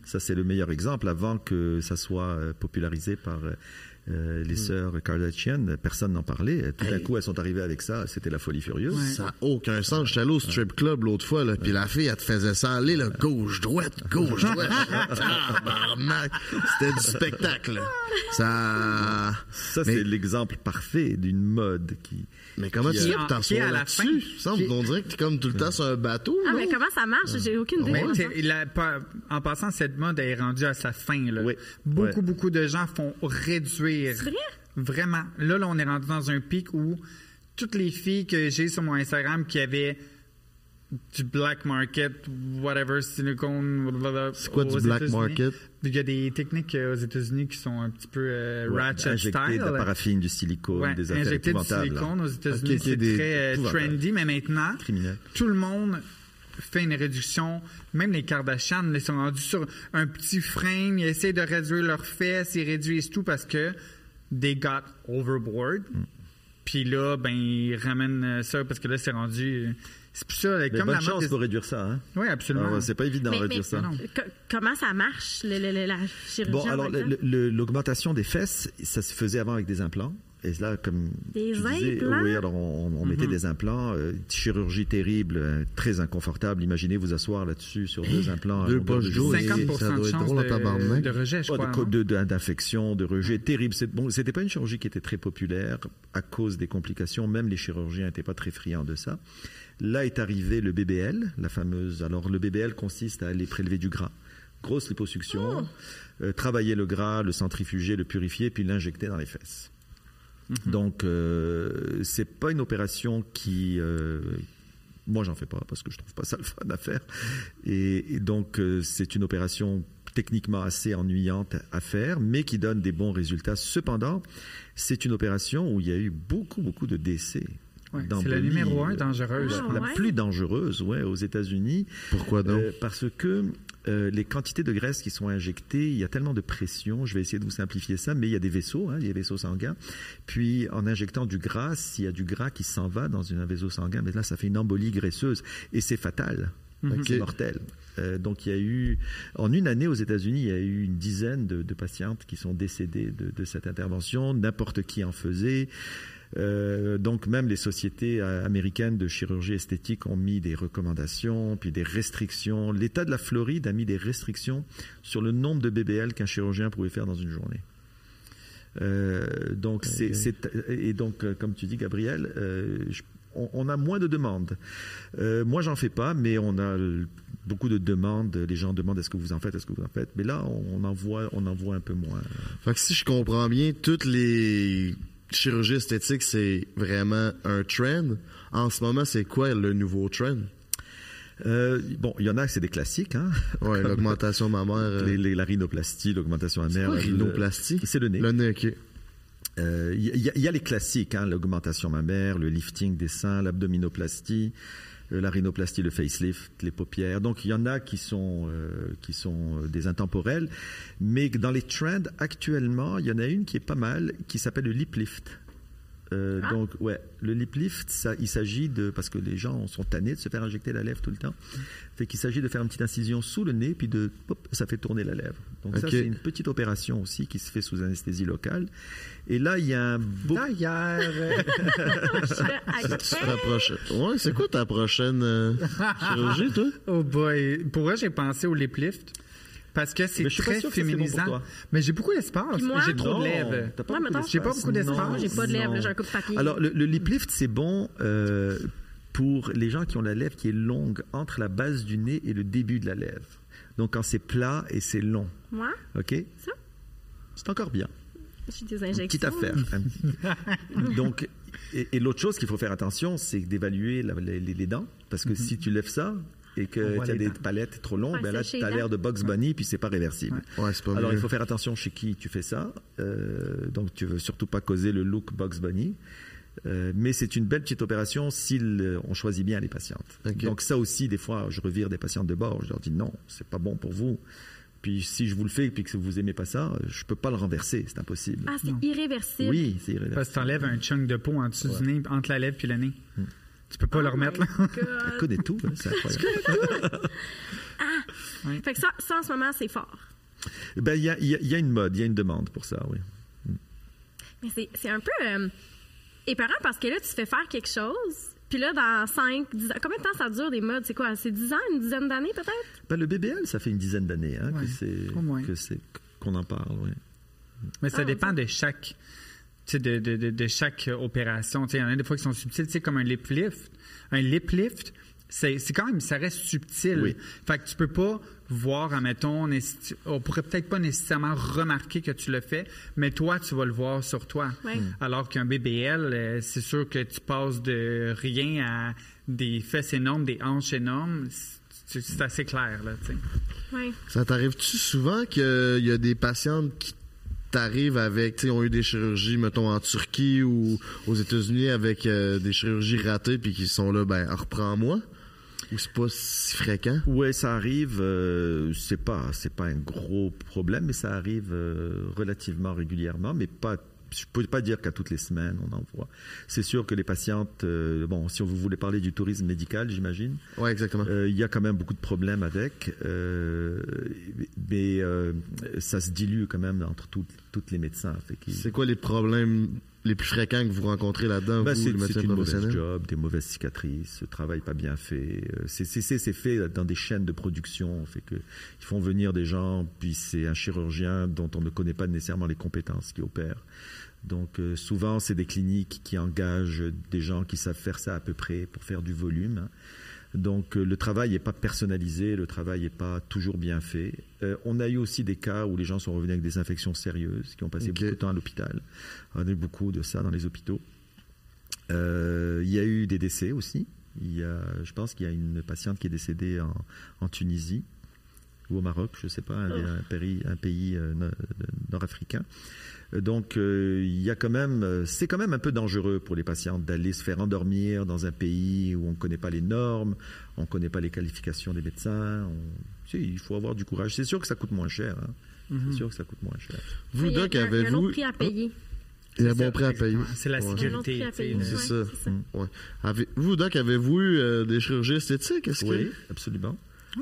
Ça, c'est le meilleur exemple. Avant que ça soit euh, popularisé par euh, les sœurs Kardashian, personne n'en parlait. Tout d'un Hey. coup, elles sont arrivées avec ça. C'était la folie furieuse. Ça n'a aucun sens. J'étais allé au strip club l'autre fois, là, puis la fille, elle te faisait ça aller, là, gauche, droite, gauche, droite. Tabarnak. C'était du spectacle. Ça. Mais- c'est l'exemple parfait d'une mode qui. Mais comment tu t'asseoir la là-dessus? qui- qu'on dirait que t'es comme tout le temps sur un bateau, Ah, non? mais comment ça marche? J'ai aucune idée. Mais moi. c'est- la- pas- en passant, cette mode est rendue à sa fin. Là. Oui. Beaucoup, Ouais. beaucoup de gens font réduire. C'est vrai? Vraiment. Là, là, on est rendu dans un pic où toutes les filles que j'ai sur mon Instagram qui avaient du black market, whatever, silicone, blablabla, C'est quoi du black États-Unis. market? Il y a des techniques euh, aux États-Unis qui sont un petit peu euh, Ouais, ratchet injecter style. de la paraffine, du silicone, Ouais, des affaires injecter du silicone aux États-Unis, Ok, ok, c'est des- très euh, trendy, mais maintenant, Criminel. tout le monde fait une réduction. Même les Kardashian, ils sont rendus sur un petit frame, ils essaient de réduire leurs fesses, ils réduisent tout parce que they got overboard. Mm. Puis là, ben, ils ramènent euh, ça parce que là, c'est rendu. C'est pour ça, Mais comme bonne la chance des- pour réduire ça. Hein? Oui, absolument. Ah c'est pas évident de réduire mais- ça. comment ça marche, le- le- le- la chirurgie? Bon, alors l'augmentation des fesses, ça se faisait avant avec des implants. Et là, comme Des tu disais, implants? oui, alors on, on mettait des implants, euh, chirurgie terrible, euh, très inconfortable. Imaginez vous asseoir là-dessus sur deux implants. à Deux poches de d'eau, journée. ça 50 doit de être chance drôle de, de rejet, je crois. de- de- d'infection, de rejet terrible. Bon, c'était pas une chirurgie qui était très populaire à cause des complications. Même les chirurgiens n'étaient pas très friands de ça. Là est arrivé le BBL, la fameuse. Alors le BBL consiste à aller prélever du gras, grosse liposuction, euh, travailler le gras, le centrifuger, le purifier, puis l'injecter dans les fesses. Donc euh, c'est pas une opération qui euh, moi, j'en fais pas parce que je trouve pas ça le fun à faire. Et, et donc, euh, c'est une opération techniquement assez ennuyante à faire, mais qui donne des bons résultats. Cependant, c'est une opération où il y a eu beaucoup, beaucoup de décès. Ouais, c'est la numéro un dangereuse. Ah, la ouais? plus dangereuse, ouais, aux États-Unis. Pourquoi donc? Euh, parce que euh, les quantités de graisse qui sont injectées, il y a tellement de pression. Je vais essayer de vous simplifier ça, mais il y a des vaisseaux, hein, il y a des vaisseaux sanguins. Puis en injectant du gras, s'il y a du gras qui s'en va dans un vaisseau sanguin, mais là ça fait une embolie graisseuse et c'est fatal. C'est mortel. Euh, donc il y a eu, en une année aux États-Unis, il y a eu une dizaine de, de patientes qui sont décédées de, de cette intervention. N'importe qui en faisait. Euh, donc même les sociétés euh, américaines de chirurgie esthétique ont mis des recommandations, puis des restrictions. L'État de la Floride a mis des restrictions sur le nombre de BBL qu'un chirurgien pouvait faire dans une journée. Euh, donc c'est, c'est- et donc comme tu dis Gabriel, euh, je- on, on a moins de demandes. Euh, moi j'en fais pas, mais on a beaucoup de demandes. Les gens demandent est-ce que vous en faites, est-ce que vous en faites? Mais là on en voit, on en voit un peu moins. Fait que si je comprends bien, toutes les chirurgies esthétiques, c'est vraiment un trend. En ce moment, c'est quoi le nouveau trend? Euh, bon, il y en a, c'est des classiques. Hein? Ouais, l'augmentation mammaire. euh, Les- les- la rhinoplastie, l'augmentation c'est mammaire. le- rhinoplastie? C'est le nez. Le nez, ok. Euh, Il y, y a les classiques, hein, l'augmentation mammaire, le lifting des seins, l'abdominoplastie, la rhinoplastie, le facelift, les paupières. Donc il y en a qui sont euh, qui sont euh, des intemporels, mais dans les trends actuellement, il y en a une qui est pas mal, qui s'appelle le lip lift. Euh, Ah. Donc ouais, le lip lift, ça, il s'agit de parce que les gens sont tannés de se faire injecter la lèvre tout le temps, fait qu'il s'agit de faire une petite incision sous le nez puis de hop, ça fait tourner la lèvre. Donc ça c'est une petite opération aussi qui se fait sous anesthésie locale. Et là il y a un beau D'ailleurs, rapproches. Ouais, c'est quoi ta prochaine euh, chirurgie, toi? oh boy. Pour moi, j'ai pensé au lip lift. Parce que c'est très bon féminisant. mais j'ai beaucoup d'espace. J'ai trop de lèvres. J'ai pas beaucoup d'espace. J'ai pas de lèvres, j'ai un coup de papier. Alors, le, le lip lift, c'est bon euh, pour les gens qui ont la lèvre qui est longue entre la base du nez et le début de la lèvre. Donc, quand c'est plat et c'est long. Moi, OK? Ça? C'est encore bien. j'ai des Une injections. petite affaire. Donc, et, et l'autre chose qu'il faut faire attention, c'est d'évaluer la- les, les- les dents. Parce que si tu lèves ça et que tu as des palettes trop longues, Ouais, ben là, tu as l'air de Bugs Bunny, puis c'est pas réversible. Ouais, c'est pas Alors, mieux. il faut faire attention chez qui tu fais ça. Euh, donc, tu veux surtout pas causer le look Bugs Bunny. Euh, mais c'est une belle petite opération si le- on choisit bien les patientes. Donc ça aussi, des fois, je revire des patientes de bord. Je leur dis non, c'est pas bon pour vous. Puis si je vous le fais puis que vous aimez pas ça, je peux pas le renverser, c'est impossible. Ah, c'est irréversible. oui, c'est irréversible. Parce que t'enlèves un chunk de peau en dessous du nez, entre la lèvre puis le nez. Tu peux pas le remettre, là. Oh Elle connaît tout, c'est incroyable. Fait que ça, ça, en ce moment, c'est fort. Ben, il y, a, il y a- il y a une mode, il y a une demande pour ça, oui. Mais c'est, c'est un peu euh, épeurant parce que là, tu fais faire quelque chose, puis là, dans 5, 10 ans, combien de temps ça dure des modes? C'est quoi? C'est 10 ans, une dizaine d'années peut-être? Ben, le BBL, ça fait une dizaine d'années hein, Ouais, que c'est qu'on en parle, oui. Mais ça Ah, dépend de chaque, de, de, de, de chaque euh, opération. Tu sais, il y en a des fois qui sont subtiles, tu sais, comme un lip lift. Un lip lift, c'est c'est quand même, ça reste subtil. Oui. Fait que tu peux pas voir, admettons, on pourrait peut-être pas nécessairement remarquer que tu le fais, mais toi, tu vas le voir sur toi. Ouais. Mm. Alors qu'un BBL, euh, c'est sûr que tu passes de rien à des fesses énormes, des hanches énormes. C'est c'est assez clair, là, tu sais. Oui. Ça t'arrive-tu souvent qu'il y a des patientes qui t'arrivent avec, tu sais, ont eu des chirurgies, mettons, en Turquie ou aux États-Unis avec euh, des chirurgies ratées puis qui sont là, ben, reprends-moi? Ou c'est pas si fréquent? Ouais, ça arrive. euh, c'est pas, c'est pas un gros problème, mais ça arrive euh, relativement régulièrement, mais pas. Je peux pas dire qu'à toutes les semaines on en voit. C'est sûr que les patientes, euh, bon, si vous voulez parler du tourisme médical, j'imagine, Ouais, exactement. euh, il y a quand même beaucoup de problèmes avec, euh, mais euh, ça se dilue quand même entre tout- toutes les médecins. C'est quoi les problèmes les plus fréquents que vous rencontrez là-dedans, Ben, c'est une mauvaise job, des mauvaises cicatrices, ce travail pas bien fait. Euh, C'est fait dans des chaînes de production, fait que ils font venir des gens, puis c'est un chirurgien dont on ne connaît pas nécessairement les compétences qui opèrent. Donc euh, souvent c'est des cliniques qui engagent des gens qui savent faire ça à peu près pour faire du volume. hein. Donc euh, le travail n'est pas personnalisé, le travail n'est pas toujours bien fait. Euh, on a eu aussi des cas où les gens sont revenus avec des infections sérieuses, qui ont passé beaucoup de temps à l'hôpital. On a eu beaucoup de ça dans les hôpitaux. Euh, il y a eu des décès aussi. Il y a, je pense qu'il y a une patiente qui est décédée en, en Tunisie ou au Maroc, je ne sais pas, un, un pays, un pays no- nord-africain. Donc, euh, il y a quand même, euh, c'est quand même un peu dangereux pour les patientes d'aller se faire endormir dans un pays où on ne connaît pas les normes, on ne connaît pas les qualifications des médecins. on- tu sais, il faut avoir du courage. C'est sûr que ça coûte moins cher. hein. C'est sûr que ça coûte moins cher. Vous, Il y a- Doc, il y a un- il y a un avez-vous... autre prix à payer. Il y a un bon prix à payer. C'est la un sécurité. C'est Ouais, ça. ça. Ouais. Avez- vous, Doc, avez-vous eu euh, des chirurgies esthétiques? Est-ce que... Oui, absolument.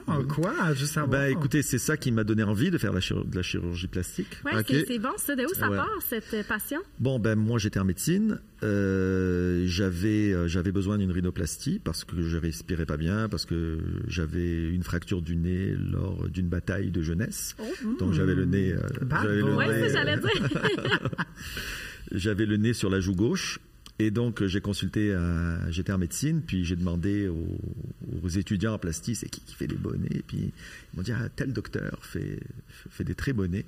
Oh, quoi? Juste savoir. Ben, écoutez, c'est ça qui m'a donné envie de faire la de la chirurgie plastique. Ouais, Ok. c'est- c'est bon, ça. De où ça Ouais. part, cette euh, passion? Bon, ben moi j'étais en médecine. Euh, j'avais euh, j'avais besoin d'une rhinoplastie parce que je respirais pas bien, parce que j'avais une fracture du nez lors d'une bataille de jeunesse. Donc j'avais le nez. euh, j'avais le. Ouais, nez, ça, j'allais dire. j'avais le nez sur la joue gauche. Et donc, j'ai consulté, euh, j'étais en médecine, puis j'ai demandé aux, étudiants en plastie, c'est qui qui fait les bonnets? Et puis, ils m'ont dit, ah, tel docteur fait, fait des très bonnets.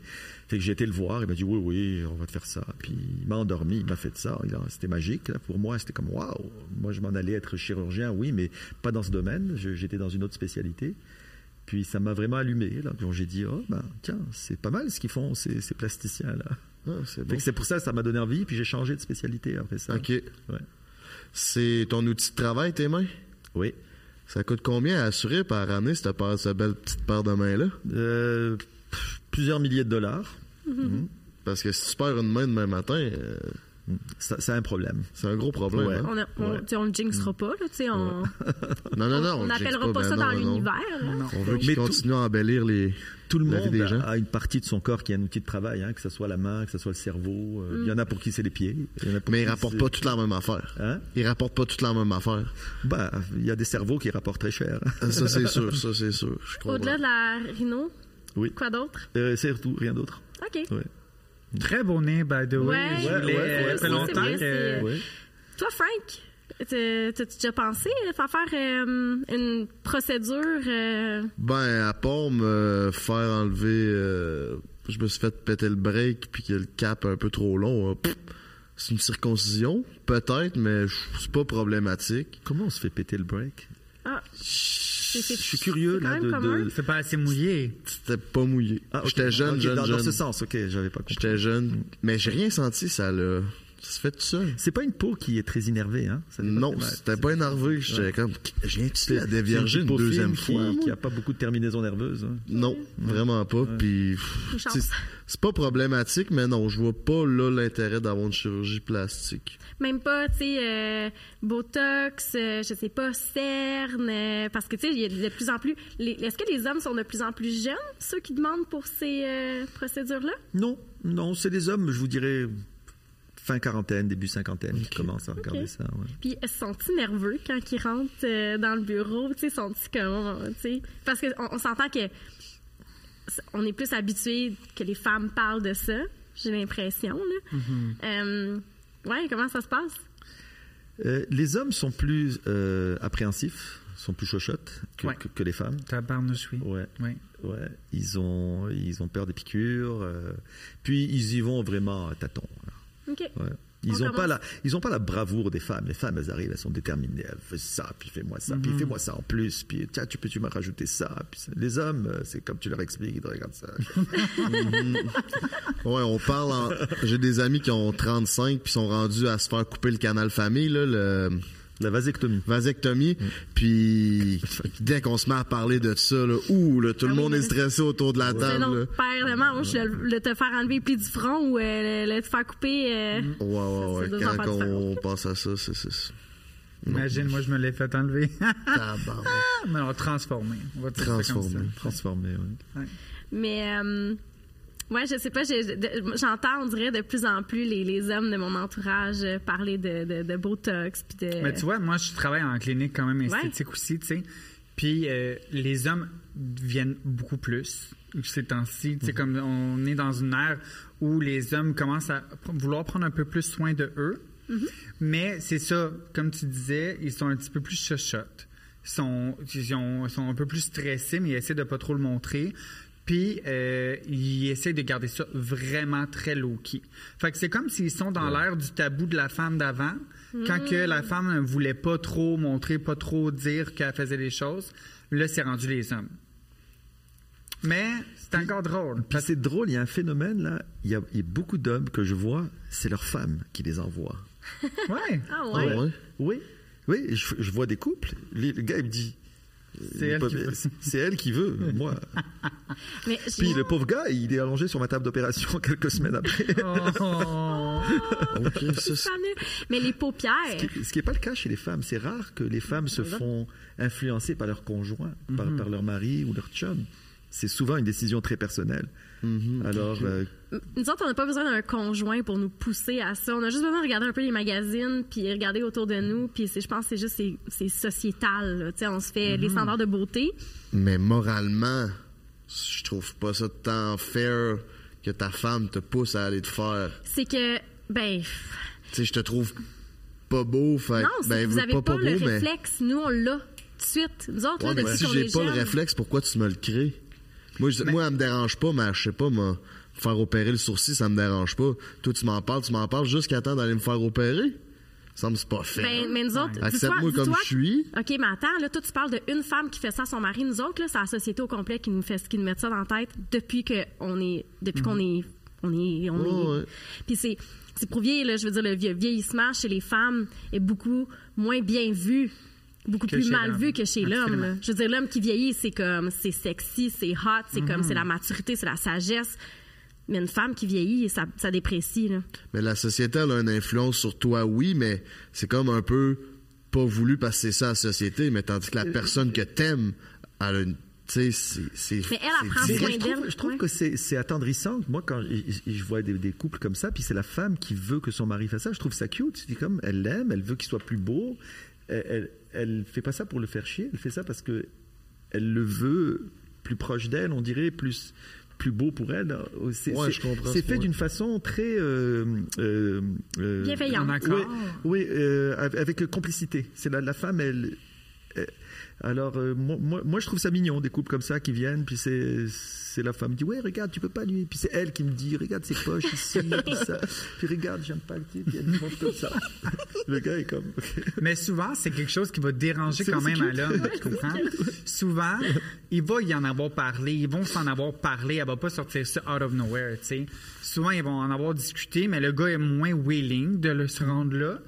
Fait que j'ai été le voir, il m'a dit, oui, oui, on va te faire ça. Puis, il m'a endormi, il m'a fait ça. C'était magique. Pour moi, c'était comme, waouh, moi, je m'en allais être chirurgien, oui, mais pas dans ce domaine. J'étais dans une autre spécialité. Puis, ça m'a vraiment allumé. Là. J'ai dit, oh, ben, tiens, c'est pas mal ce qu'ils font, ces plasticiens-là. Ah, c'est bon. pour ça que ça m'a donné envie, puis j'ai changé de spécialité après ça. OK. Ouais. C'est ton outil de travail, tes mains? Oui. Ça coûte combien à assurer par année, cette, paire, cette belle petite paire de mains-là? Euh, plusieurs milliers de dollars. Parce que si tu perds une main demain matin, euh, c'est un problème. c'est un gros problème. Ouais. hein? On, a- on, Ouais. tu sais, on le jinxera pas, là, tu sais, on Non, non, non. on le n'appellera pas ça ben dans l'univers. On veut qu'il Mais tout- continue à embellir les. Tout le La monde des a, gens. a une partie de son corps qui est un outil de travail, hein, que ce soit la main, que ce soit le cerveau. Euh, Il y en a pour qui c'est les pieds. il y en a pour Mais ils rapportent pas toute la même affaire. Hein? Ils rapportent pas toute la même affaire. Bah, il y a des cerveaux qui rapportent très cher. Ça, c'est sûr. Ça, c'est sûr. Au-delà de la rhino, Oui. quoi d'autre? Euh, c'est tout, rien d'autre. OK. Ouais. Très beau nez, by the way. Ouais, Je voulais- ouais, ouais, ça fait longtemps vrai, que-. Toi, Frank, t'as- t'as-tu déjà pensé à faire faire euh, une procédure? euh, Ben, à part me faire enlever. euh, je me suis fait péter le break puis que le cap est un peu trop long. hein, c'est une circoncision, peut-être, mais c'est pas problématique. Comment on se fait péter le break? Ah, Je suis curieux là de. de- C'est pas assez mouillé. C'était pas mouillé. Ah. J'étais jeune, Ok, jeune, dans, jeune. dans ce sens, ok, j'avais pas compris. J'étais jeune, mais j'ai rien senti, ça le. Ça se fait tout seul. C'est pas une peau qui est très innervée, hein Ça Non, c'était pas énervé. J'étais comme, je viens-tu la dévierger une deuxième qui, fois? qui a pas beaucoup de terminaisons nerveuses. hein. Non, vraiment pas. Puis, c'est- pas problématique, mais non, je vois pas là l'intérêt d'avoir une chirurgie plastique. Même pas, tu sais, euh, Botox, euh, je sais pas, cerne, euh, parce que, tu sais, il y a de plus en plus... Est-ce que les hommes sont de plus en plus jeunes, ceux qui demandent pour ces euh, procédures-là? Non, non, c'est des hommes, je vous dirais, fin quarantaine, début cinquantaine, qui commencent à regarder ça. ouais. Puis, sont-ils nerveux quand ils rentrent euh, dans le bureau? Tu sais, sont-ils comment, tu sais? Parce qu'on on, s'entend que on est plus habitué que les femmes parlent de ça, j'ai l'impression, là. Euh, ouais, comment ça se passe? Euh, les hommes sont plus euh, appréhensifs, sont plus chochottes que, Ouais. que- que les femmes. Tabarnouche, oui. Ouais, Oui. ouais. Ils ont, ils ont peur des piqûres. euh, puis ils y vont vraiment à tâtons. Ouais. Ils n'ont pas la, ils ont pas la bravoure des femmes. Les femmes, elles arrivent, elles sont déterminées. Elles font ça, puis fais-moi ça, puis fais-moi ça en plus, puis tiens, tu peux-tu me rajouter ça. Puis ça. les hommes, euh, c'est comme tu leur expliques, ils te regardent ça. Ouais, on parle en... J'ai des amis qui ont 35 puis sont rendus à se faire couper le canal famille, là, le La vasectomie. vasectomie. Puis dès qu'on se met à parler de ça, là, ouh, là, tout le Ah oui, monde est stressé autour de la C'est table. là. père manche, le, le te faire enlever plis du front ou euh, le, le te faire couper. euh, Ouais, ouais, ouais. affaires Quand on différentes. pense à ça, c'est c'est- Imagine, moi, je me l'ai fait enlever. Mais on transformé. On va ça ça. Transformé. Transformé, ouais. Mais euh, ouais, je sais pas, j'entends, on dirait de plus en plus les, les hommes de mon entourage euh, parler de, de, de Botox puis de. Mais tu vois, moi, je travaille en clinique quand même esthétique aussi, tu sais. Puis euh, les hommes viennent beaucoup plus ces temps-ci. Tu sais, comme on est dans une ère où les hommes commencent à vouloir prendre un peu plus soin de eux. Mais c'est ça, comme tu disais, ils sont un petit peu plus chuchotes. Ils sont, ils ont- ils sont un peu plus stressés, mais ils essaient de pas trop le montrer. Puis, euh, ils essaient de garder ça vraiment très low-key. Fait que c'est comme s'ils sont dans l'ère du tabou de la femme d'avant, quand que la femme ne voulait pas trop montrer, pas trop dire qu'elle faisait des choses. Là, c'est rendu les hommes. Mais c'est encore drôle. Puis c'est drôle, il y a un phénomène là. Il y a, il y a beaucoup d'hommes que je vois, c'est leurs femmes qui les envoient. Ouais. Ah Ah ouais? ouais. Oui, oui, je, je vois des couples. Le, le gars il me dit C'est elle qui veut. C'est elle qui veut, moi. Mais Puis le pauvre gars, il est allongé sur ma table d'opération quelques semaines après. Oh. Fameux. Mais les paupières. Ce qui n'est pas le cas chez les femmes. C'est rare que les femmes se font influencer par leur conjoint, par, par leur mari ou leur chum. C'est souvent une décision très personnelle. Alors, euh, Nous autres, on n'a pas besoin d'un conjoint pour nous pousser à ça. On a juste besoin de regarder un peu les magazines, puis regarder autour de nous. Puis c'est- je pense que c'est juste c'est, c'est sociétal. là. Tu sais, on se fait les standards de beauté. Mais moralement, je trouve pas ça tant fair que ta femme te pousse à aller te faire. C'est que, ben, Tu sais, je te trouve pas beau, fait non, c'est ben, que vous avez pas, pas, le beau, mais. réflexe. Nous, on l'a tout de suite. Nous autres, Ouais, là, mais si j'ai pas le réflexe, pourquoi tu me le crées? Moi, je, moi, elle me dérange pas, mais je sais pas, moi, faire opérer le sourcil, ça me dérange pas. Toi, tu m'en parles, tu m'en parles jusqu'à temps d'aller me faire opérer? Ça me c'est pas fait. Ben, mais nous autres, Accepte-moi comme je suis. OK, mais attends, là, toi, tu parles d'une femme qui fait ça à son mari. Nous autres, là, c'est la société au complet qui nous fait qui nous met ça dans la tête depuis qu'on est, depuis qu'on est, on est, on est. ouais. Puis c'est, c'est prouvé, là, je veux dire, le vie- vieillissement chez les femmes est beaucoup moins bien vu. Beaucoup Que plus mal vu que chez l'homme. Je veux dire, l'homme qui vieillit, c'est comme, c'est sexy, c'est hot, c'est comme, c'est la maturité, c'est la sagesse. Mais une femme qui vieillit, ça, ça déprécie, là. Mais la société, elle a une influence sur toi, oui, mais c'est comme un peu pas voulu parce que c'est ça la société, mais tandis que Euh, la personne que t'aimes, elle a une. Tu sais, c'est. c'est- Mais elle, elle prend soin je d'elle, trouve, je trouve ouais. que c'est c'est attendrissant. Moi, quand je, je- je vois des, des couples comme ça, puis c'est la femme qui veut que son mari fasse ça, je trouve ça cute. C'est comme elle l'aime, elle veut qu'il soit plus beau. Elle, elle, fait pas ça pour le faire chier. Elle fait ça parce que elle le veut plus proche d'elle, on dirait plus plus beau pour elle. C'est Ouais, ce fait d'une façon très euh, euh, euh, Bienveillante. Oui, oui, euh, avec avec complicité. C'est la, la femme, elle. Alors, euh, moi, je trouve ça mignon, des couples comme ça qui viennent, puis c'est, c'est la femme qui dit Ouais, regarde, tu peux pas lui. Puis c'est elle qui me dit Regarde ses poches ici, puis ça. Puis regarde, j'aime pas le type, puis elle me montre comme ça. Le gars est comme. Mais souvent, c'est quelque chose qui va déranger quand même à l'homme, tu comprends? Souvent, il va y en avoir parlé, ils vont s'en avoir parlé, elle va pas sortir ça out of nowhere, tu sais. Souvent, ils vont en avoir discuté, mais le gars est moins willing de le se rendre là.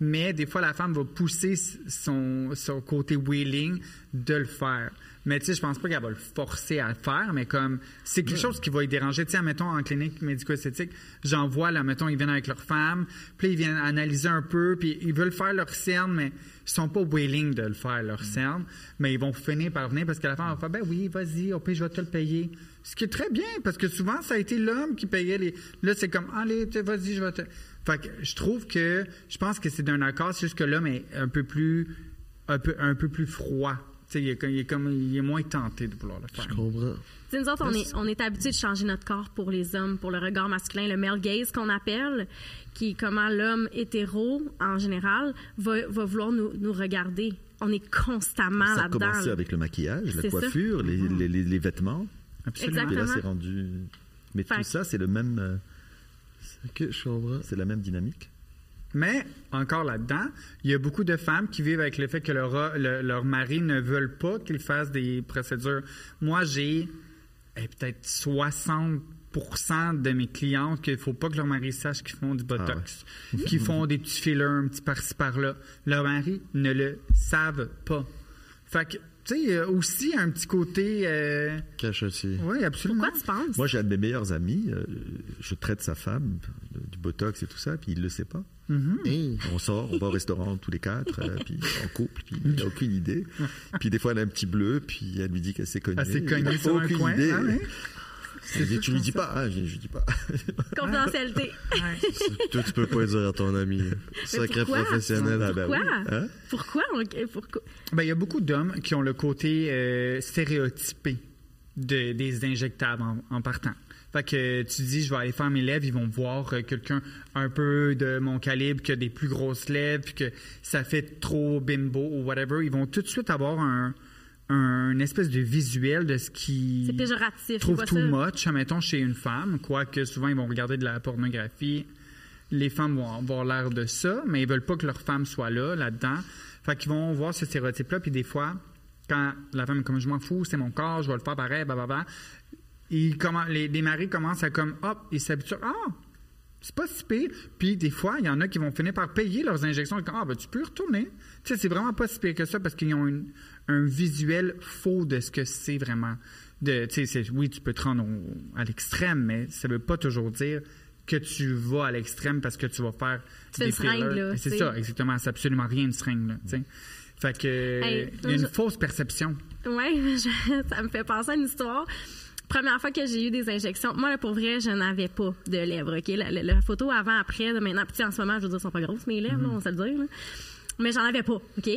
Mais des fois, la femme va pousser son, son côté willing de le faire. Mais tu sais, je pense pas qu'elle va le forcer à le faire, mais comme c'est quelque chose qui va y déranger. Tu sais, mettons en clinique médico-esthétique, j'en vois là, mettons, ils viennent avec leur femme, puis ils viennent analyser un peu, puis ils veulent faire leur cerne, mais ils sont pas willing de le faire, leur cerne, mais ils vont finir par venir parce que la femme va faire, ben oui, vas-y, au pire, je vais te le payer. Ce qui est très bien, parce que souvent, ça a été l'homme qui payait les. Là, c'est comme, allez, vas-y, je vais te. Fait que je trouve que, je pense que c'est d'un accord, c'est juste que l'homme est un peu plus, un peu, un peu plus froid. Il est, comme- il est comme, il est moins tenté de vouloir le faire. Je comprends. Nous autres, on est, on est habitués de changer notre corps pour les hommes, pour le regard masculin, le male gaze qu'on appelle, qui est comment l'homme hétéro, en général, va, va vouloir nous, nous regarder. On est constamment Ça a là-dedans. commencé là. avec le maquillage, la coiffure, les, les, les- les vêtements. Absolument. Puis là, c'est rendu. Mais Fait tout ça, c'est le même, euh, Ok, je comprends. c'est la même dynamique. Mais encore là-dedans, il y a beaucoup de femmes qui vivent avec le fait que leur, le- leur mari ne veulent pas qu'ils fassent des procédures. Moi, j'ai eh, peut-être 60% de mes clientes qu'il ne faut pas que leur mari sache qu'ils font du botox, qu'ils font des petits fillers un petit par-ci par-là. Leur mari ne le savent pas. Fait que, tu sais, il y a aussi un petit côté. euh, Cachotier. oui, absolument. Pourquoi tu penses? Moi, j'ai un de mes meilleurs amis, euh, je traite sa femme du botox et tout ça, puis il le sait pas. Hein? On sort, on va au restaurant tous les quatre, euh, puis en couple, puis il n'a aucune idée. Puis des fois, elle a un petit bleu, puis elle lui dit qu'elle s'est cognée. Elle s'est cognée sur un aucune coin. idée. Ah ouais? Dit, tu lui dis pas, hein, je, je dis pas. Confidentialité. Toi, tu peux pas le dire à ton ami. Secret pourquoi? professionnel. Ah, ben oui. Pourquoi? Hein? Pourquoi? on- pourquoi? Ben, il y a beaucoup d'hommes qui ont le côté euh, stéréotypé de- des injectables en, en partant. Fait que tu dis, je vais aller faire mes lèvres, ils vont voir euh, quelqu'un un peu de mon calibre qui a des plus grosses lèvres, puis que ça fait trop bimbo ou whatever. Ils vont tout de suite avoir un, un une espèce de visuel de ce qui trouve too much, admettons, chez une femme, quoique souvent ils vont regarder de la pornographie. Les femmes vont avoir l'air de ça, mais ils veulent pas que leur femme soit là, là-dedans. Fait qu'ils vont voir ce stéréotype-là, puis des fois, quand la femme est comme je m'en fous, c'est mon corps, je vais le faire pareil, blablabla, les, les maris commencent à comme, hop, ils s'habituent, ah, C'est pas si pire. Puis des fois, il y en a qui vont finir par payer leurs injections. Ah, ben tu peux retourner. Tu sais, c'est vraiment pas si pire que ça parce qu'ils ont une- un visuel faux de ce que c'est vraiment. De, oui, tu peux te rendre au- à l'extrême, mais ça veut pas toujours dire que tu vas à l'extrême parce que tu vas faire Tu des fillers. là, C'est ça, exactement. C'est absolument rien une seringue, là, tu sais. Fait que, Hey, il y a une je- fausse perception. Oui, ça me fait penser à une histoire. Première fois que j'ai eu des injections, moi, là, pour vrai, je n'avais pas de lèvres. OK? La, la- la photo avant, après, de maintenant, puis en ce moment, je veux dire, elles sont pas grosses, mes lèvres, là, on va se le dire. là. Mais j'en avais pas, OK?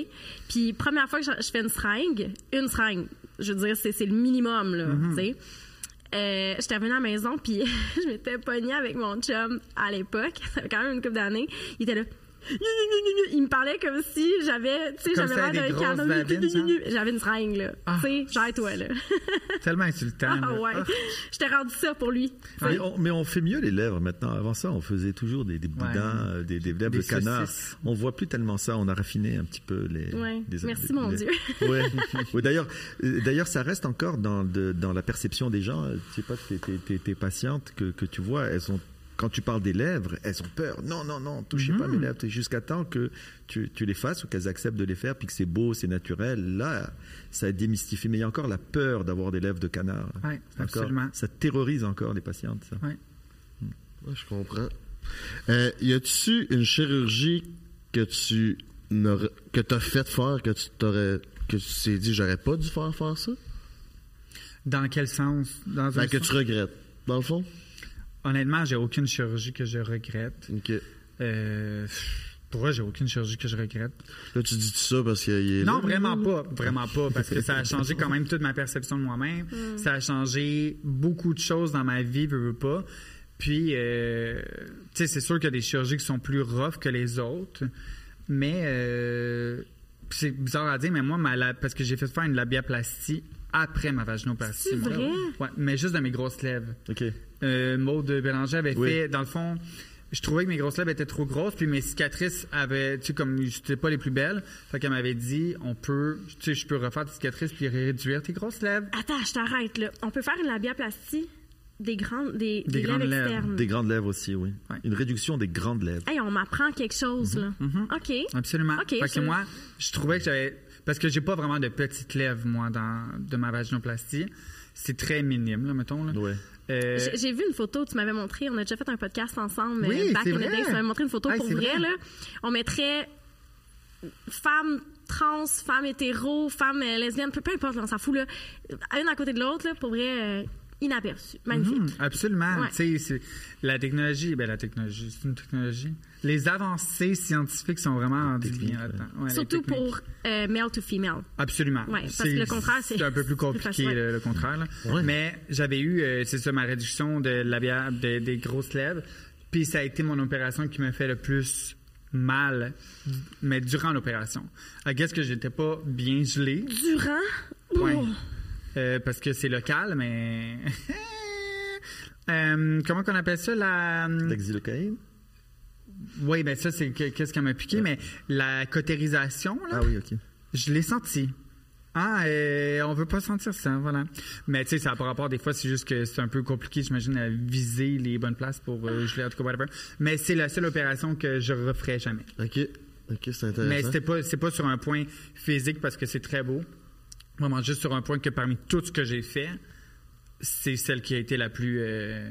Puis, première fois que je, fais une seringue, une seringue, je veux dire, c'est c'est le minimum, là, tu sais. Euh, j'étais revenue à la maison, puis je m'étais pognée avec mon chum à l'époque. Ça fait quand même une couple d'années. Il était là. Il me parlait comme si j'avais, tu sais, j'avais l'air d'un canon. genre? J'avais une seringue, là. Ah. Tu sais, genre toi, là. Tellement insultant. Ah ouais. Ah. Je t'ai rendu ça pour lui. Mais on, mais on fait mieux les lèvres maintenant. Avant ça, on faisait toujours des, des boudins, Ouais. euh, des, des lèvres de canard. saucisses. On voit plus tellement ça. On a raffiné un petit peu les. Ouais. les- Merci, les- mon les- Dieu. Ouais. Ouais, d'ailleurs, euh, d'ailleurs, ça reste encore dans, de- dans la perception des gens. Je sais pas, tes, tes, tes- tes patientes que, que tu vois, elles ont quand tu parles des lèvres, elles ont peur. Non, non, non, touchez pas mes Mm. lèvres. Jusqu'à temps que tu, tu les fasses ou qu'elles acceptent de les faire, puis que c'est beau, c'est naturel. Là, ça démystifie. Mais il y a encore la peur d'avoir des lèvres de canard. Encore. absolument. Ça terrorise encore les patientes. Ça. Ouais. Ouais, je comprends. Euh, y a-tu une chirurgie que tu que t'as fait faire que tu t'aurais que tu t'es dit j'aurais pas dû faire faire ça? Dans quel sens? Dans un ben, que sens- tu regrettes dans le fond? Honnêtement, j'ai aucune chirurgie que je regrette. ok Euh, pour moi, j'ai aucune chirurgie que je regrette. là tu dis ça parce qu'il est Non, là, vraiment pas. Vraiment pas. Parce que ça a changé quand même toute ma perception de moi-même. Ça a changé beaucoup de choses dans ma vie, veux, veux pas. Puis, euh, tu sais, c'est sûr qu'il y a des chirurgies qui sont plus rough que les autres. Mais, euh, c'est bizarre à dire, mais moi, ma la- parce que j'ai fait faire une labiaplastie après ma vaginoplastie. C'est vrai? Ouais, mais juste de mes grosses lèvres. Ok. Euh, Maude Bélanger avait Oui. fait, dans le fond, je trouvais que mes grosses lèvres étaient trop grosses, puis mes cicatrices avaient, tu sais, comme c'était pas les plus belles. Fait qu'elle m'avait dit, on peut, tu sais, je peux refaire tes cicatrices puis réduire tes grosses lèvres. Attends, je t'arrête, là. On peut faire une labiaplastie des grandes, des, Des des grandes lèvres lèvres. externes. Des grandes lèvres aussi, oui. Ouais. Une réduction des grandes lèvres. Hey, on m'apprend quelque chose, là. OK. Absolument. OK, fait que moi, je trouvais que j'avais, parce que j'ai pas vraiment de petites lèvres, moi, dans, de ma vaginoplastie. C'est très minime, là, mettons, là. Ouais. Euh, J'ai- vu une photo, tu m'avais montré, on a déjà fait un podcast ensemble, Oui, euh, back c'est in the vrai. day, tu m'avais montré une photo Ah, pour vrai, vrai. là. On mettrait femme trans, femme hétéro, femme euh, lesbienne, peu, peu importe, là, on s'en fout, là. Une à côté de l'autre, là, pour vrai, euh, inaperçu. Magnifique. hum, absolument. Ouais. Tu sais, c'est- la technologie, ben la technologie, c'est une technologie. Les avancées scientifiques sont vraiment rendues techniques, bien là-dedans. Ouais, les Surtout pour euh, male to female. Absolument. Ouais, parce que le contraire, c'est- c'est un peu plus c'est plus compliqué facile, le, le contraire. là. Mais j'avais eu, euh, c'est ça, ma réduction de labia, de- des grosses lèvres. Puis ça a été mon opération qui m'a fait le plus mal, mais durant l'opération. I guess que j'étais pas bien gelé. Durant? Ouais. Oh. Euh, parce que c'est local, mais. Euh, comment qu'on appelle ça la L'exilocaïne? Oui, ben ça c'est que- qu'est-ce qui m'a piqué, mais la cautérisation là, Ah oui, ok. je l'ai senti. Ah, euh, on veut pas sentir ça, voilà. Mais tu sais, ça a pas rapport. Des fois, c'est juste que c'est un peu compliqué, j'imagine, à viser les bonnes places pour euh, geler, en tout cas, whatever. Mais c'est la seule opération que je referai jamais. ok ok c'est Mais intéressant c'était pas, c'est pas sur un point physique parce que c'est très beau. Vraiment, juste sur un point que parmi tout ce que j'ai fait, c'est celle qui a été la plus, euh,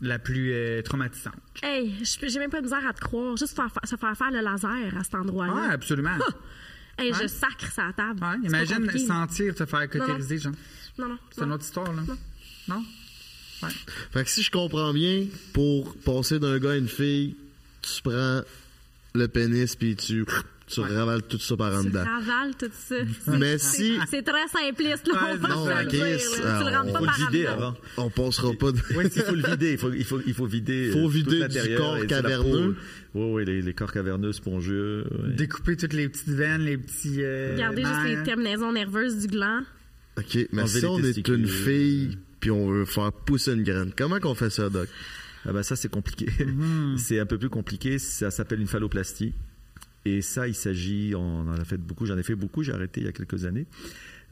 la plus euh, traumatisante. Hey, je- j'ai même pas de misère à te croire. Juste faire, se faire faire le laser à cet endroit-là. Ah, absolument. Hey, Ouais. je sacre sa table. Ouais, imagine sentir te faire cautériser, genre. Non, non. C'est une non. autre histoire, là. Non? Ouais. fait que si je comprends bien pour passer d'un gars à une fille tu prends le pénis puis tu tu Ouais. ravales tout ça par en Tu dedans ravales tout ça. mais C'est- si C'est très simpliste, là. On va non, se le ok, dire, là. Tu le rentres alors, pas faut par le en dedans. avant. on passera pas de Oui, il faut le vider. Il faut, il faut, il faut vider. Faut euh, vider tout du corps caverneux. Oui, oui, les, les corps caverneux, spongieux. ouais. Découper toutes les petites veines, les petits. euh, Regardez juste les terminaisons nerveuses du gland. ok mais si on est une fille puis on veut faire pousser une graine comment qu'on fait ça doc? Ah ben ça c'est compliqué. Mhm. c'est un peu plus compliqué. Ça s'appelle une phalloplastie. Et ça, il s'agit, on en a fait beaucoup. J'en ai fait beaucoup. J'ai arrêté il y a quelques années.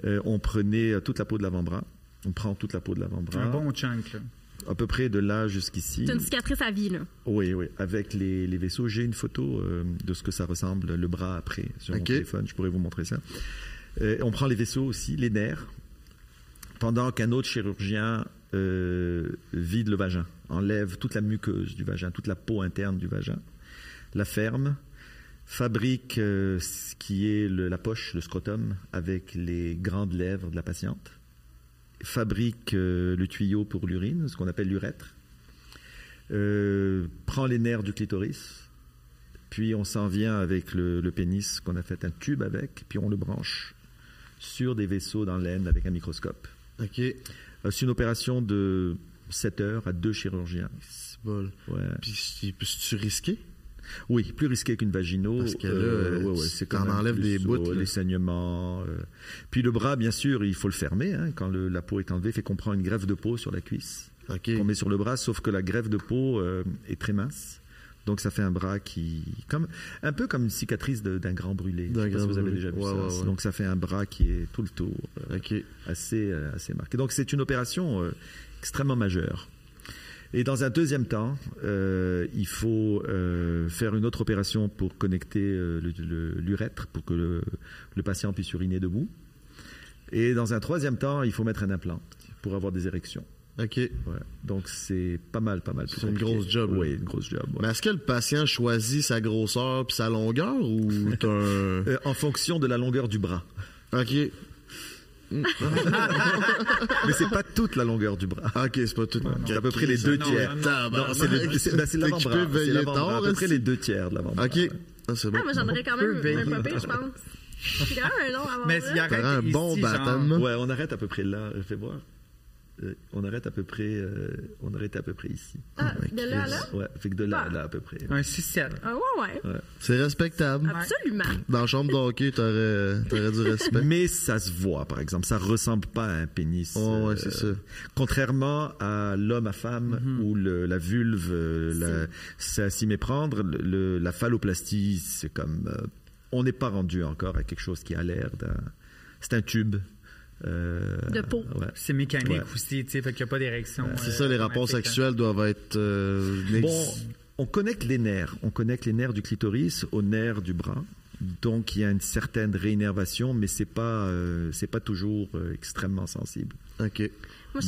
Euh, on prenait toute la peau de l'avant-bras. On prend toute la peau de l'avant-bras. Un bon chunk, là. à peu près de là jusqu'ici. C'est une cicatrice à vie, là. Oui, oui, avec les, les vaisseaux. J'ai une photo euh, de ce que ça ressemble, le bras après, sur mon Ok. téléphone. Je pourrais vous montrer ça. Euh, on prend les vaisseaux aussi, les nerfs, pendant qu'un autre chirurgien euh, vide le vagin, enlève toute la muqueuse du vagin, toute la peau interne du vagin, la ferme, fabrique euh, ce qui est le- la poche, le scrotum, avec les grandes lèvres de la patiente, fabrique euh, le tuyau pour l'urine, ce qu'on appelle l'urètre, euh, prend les nerfs du clitoris, puis on s'en vient avec le, le pénis qu'on a fait un tube avec, puis on le branche sur des vaisseaux dans l'aine avec un microscope. OK. C'est une opération de 7 heures à deux chirurgiens. C'est bol. Ouais. Puis, puis c'est-tu risqué? Oui, plus risqué qu'une vaginaux. Parce que Euh, ouais, ouais, tu c'est quand même enlèves plus, des bouts, les saignements. euh. Puis le bras, bien sûr, il faut le fermer hein, quand le- la peau est enlevée. Fait qu'on prend une greffe de peau sur la cuisse, OK. qu'on met sur le bras, sauf que la greffe de peau euh, est très mince. Donc ça fait un bras qui, comme un peu comme une cicatrice d'un grand brûlé. D'un Je sais pas grand si vous avez brûlé. déjà vu Ouais, ça. Donc ça fait un bras qui est tout le tour, assez, assez marqué. Donc c'est une opération extrêmement majeure. Et dans un deuxième temps, euh, il faut euh, faire une autre opération pour connecter euh, l'urètre pour que le, le patient puisse uriner debout. Et dans un troisième temps, il faut mettre un implant pour avoir des érections. OK. Voilà. Donc c'est pas mal, pas mal. C'est une grosse job. Oui, une grosse job. ouais. Mais est-ce que le patient choisit sa grosseur puis sa longueur ou un... En fonction de la longueur du bras. OK. Mais c'est pas toute la longueur du bras. OK, c'est pas tout. C'est à peu près les deux tiers. non, c'est l'avant-bras. C'est veiller l'avant-bras. À peu près les deux tiers de l'avant-bras. OK. Ah, c'est bon. Ah, moi, j'en aurais quand même un pire, je pense. C'est quand même un long avant Mais il arrête T'aurais un bon baptême. Ouais, on arrête à peu près là. Fais voir. Euh, on arrête à peu près. euh, on arrête à peu près ici. Ah, de là à là? Ouais, fait que de là à là à peu près. Un sucette. Ah, ouais, ouais. C'est respectable. Absolument. Dans la chambre de hockey, t'aurais, t'aurais du respect. Mais ça se voit, par exemple. Ça ressemble pas à un pénis. Oh, ouais, euh, c'est ça. Contrairement à l'homme à femme où le- la vulve, la- c'est à s'y méprendre, le- le- la phalloplastie, c'est comme. euh, on n'est pas rendu encore à quelque chose qui a l'air d'un. C'est un tube. Euh, De peau. ouais. C'est mécanique Ouais. aussi, tu sais, fait qu'il n'y a pas d'érection. C'est euh, ça, les rapports hein. sexuels doivent être... euh, Bon, on connecte les nerfs. On connecte les nerfs du clitoris aux nerfs du bras. Donc il y a une certaine réinnervation, mais c'est pas euh, c'est pas toujours euh, extrêmement sensible. OK. Moi,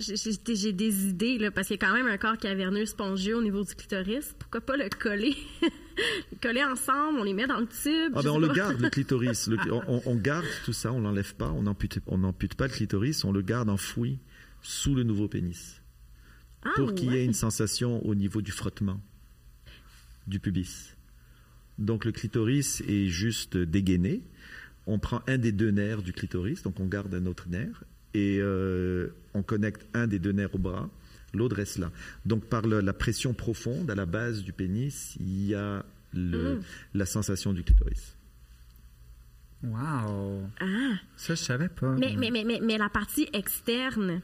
j'ai des idées, là, parce qu'il y a quand même un corps caverneux spongieux au niveau du clitoris. Pourquoi pas le coller? le coller ensemble, on les met dans le tube. Ah ben on le garde le clitoris. Le- on, garde tout ça, on l'enlève pas, on n'ampute on pas le clitoris, on le garde enfoui sous le nouveau pénis Ah, pour qu'il y ait une sensation au niveau du frottement du pubis. Donc le clitoris est juste dégainé. On prend un des deux nerfs du clitoris, donc on garde un autre nerf et euh, on connecte un des deux nerfs au bras, l'autre reste là. Donc par le- la pression profonde à la base du pénis, il y a le- Mm. la sensation du clitoris. Wow. Ah. Ça, je savais pas. Mais, mais, mais, mais, mais la partie externe,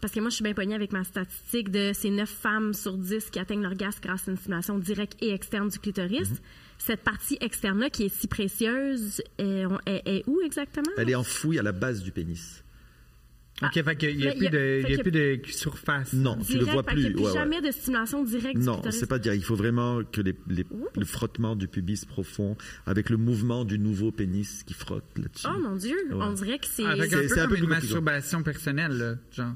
parce que moi, je suis bien pognée avec ma statistique de ces 9 femmes sur 10 qui atteignent l'orgasme grâce à une stimulation directe et externe du clitoris. Mhm. Cette partie externe-là, qui est si précieuse, est, est- est où exactement? Elle est enfouie à la base du pénis. OK, fait qu'il n'y a, plus il y a- de, il y a qu'il y a- plus de surface. Non, tu le Direct, vois fait qu'il y a plus. plus Ouais, ouais. jamais de stimulation directe du Non, c'est pas dire. Il faut vraiment que les- les- le frottement du pubis profond avec le mouvement du nouveau pénis qui frotte là-dessus. Oh mon Dieu, Ouais. on dirait que c'est... Avec C'est- un peu c'est un comme peu une plus masturbation personnelle, là, genre.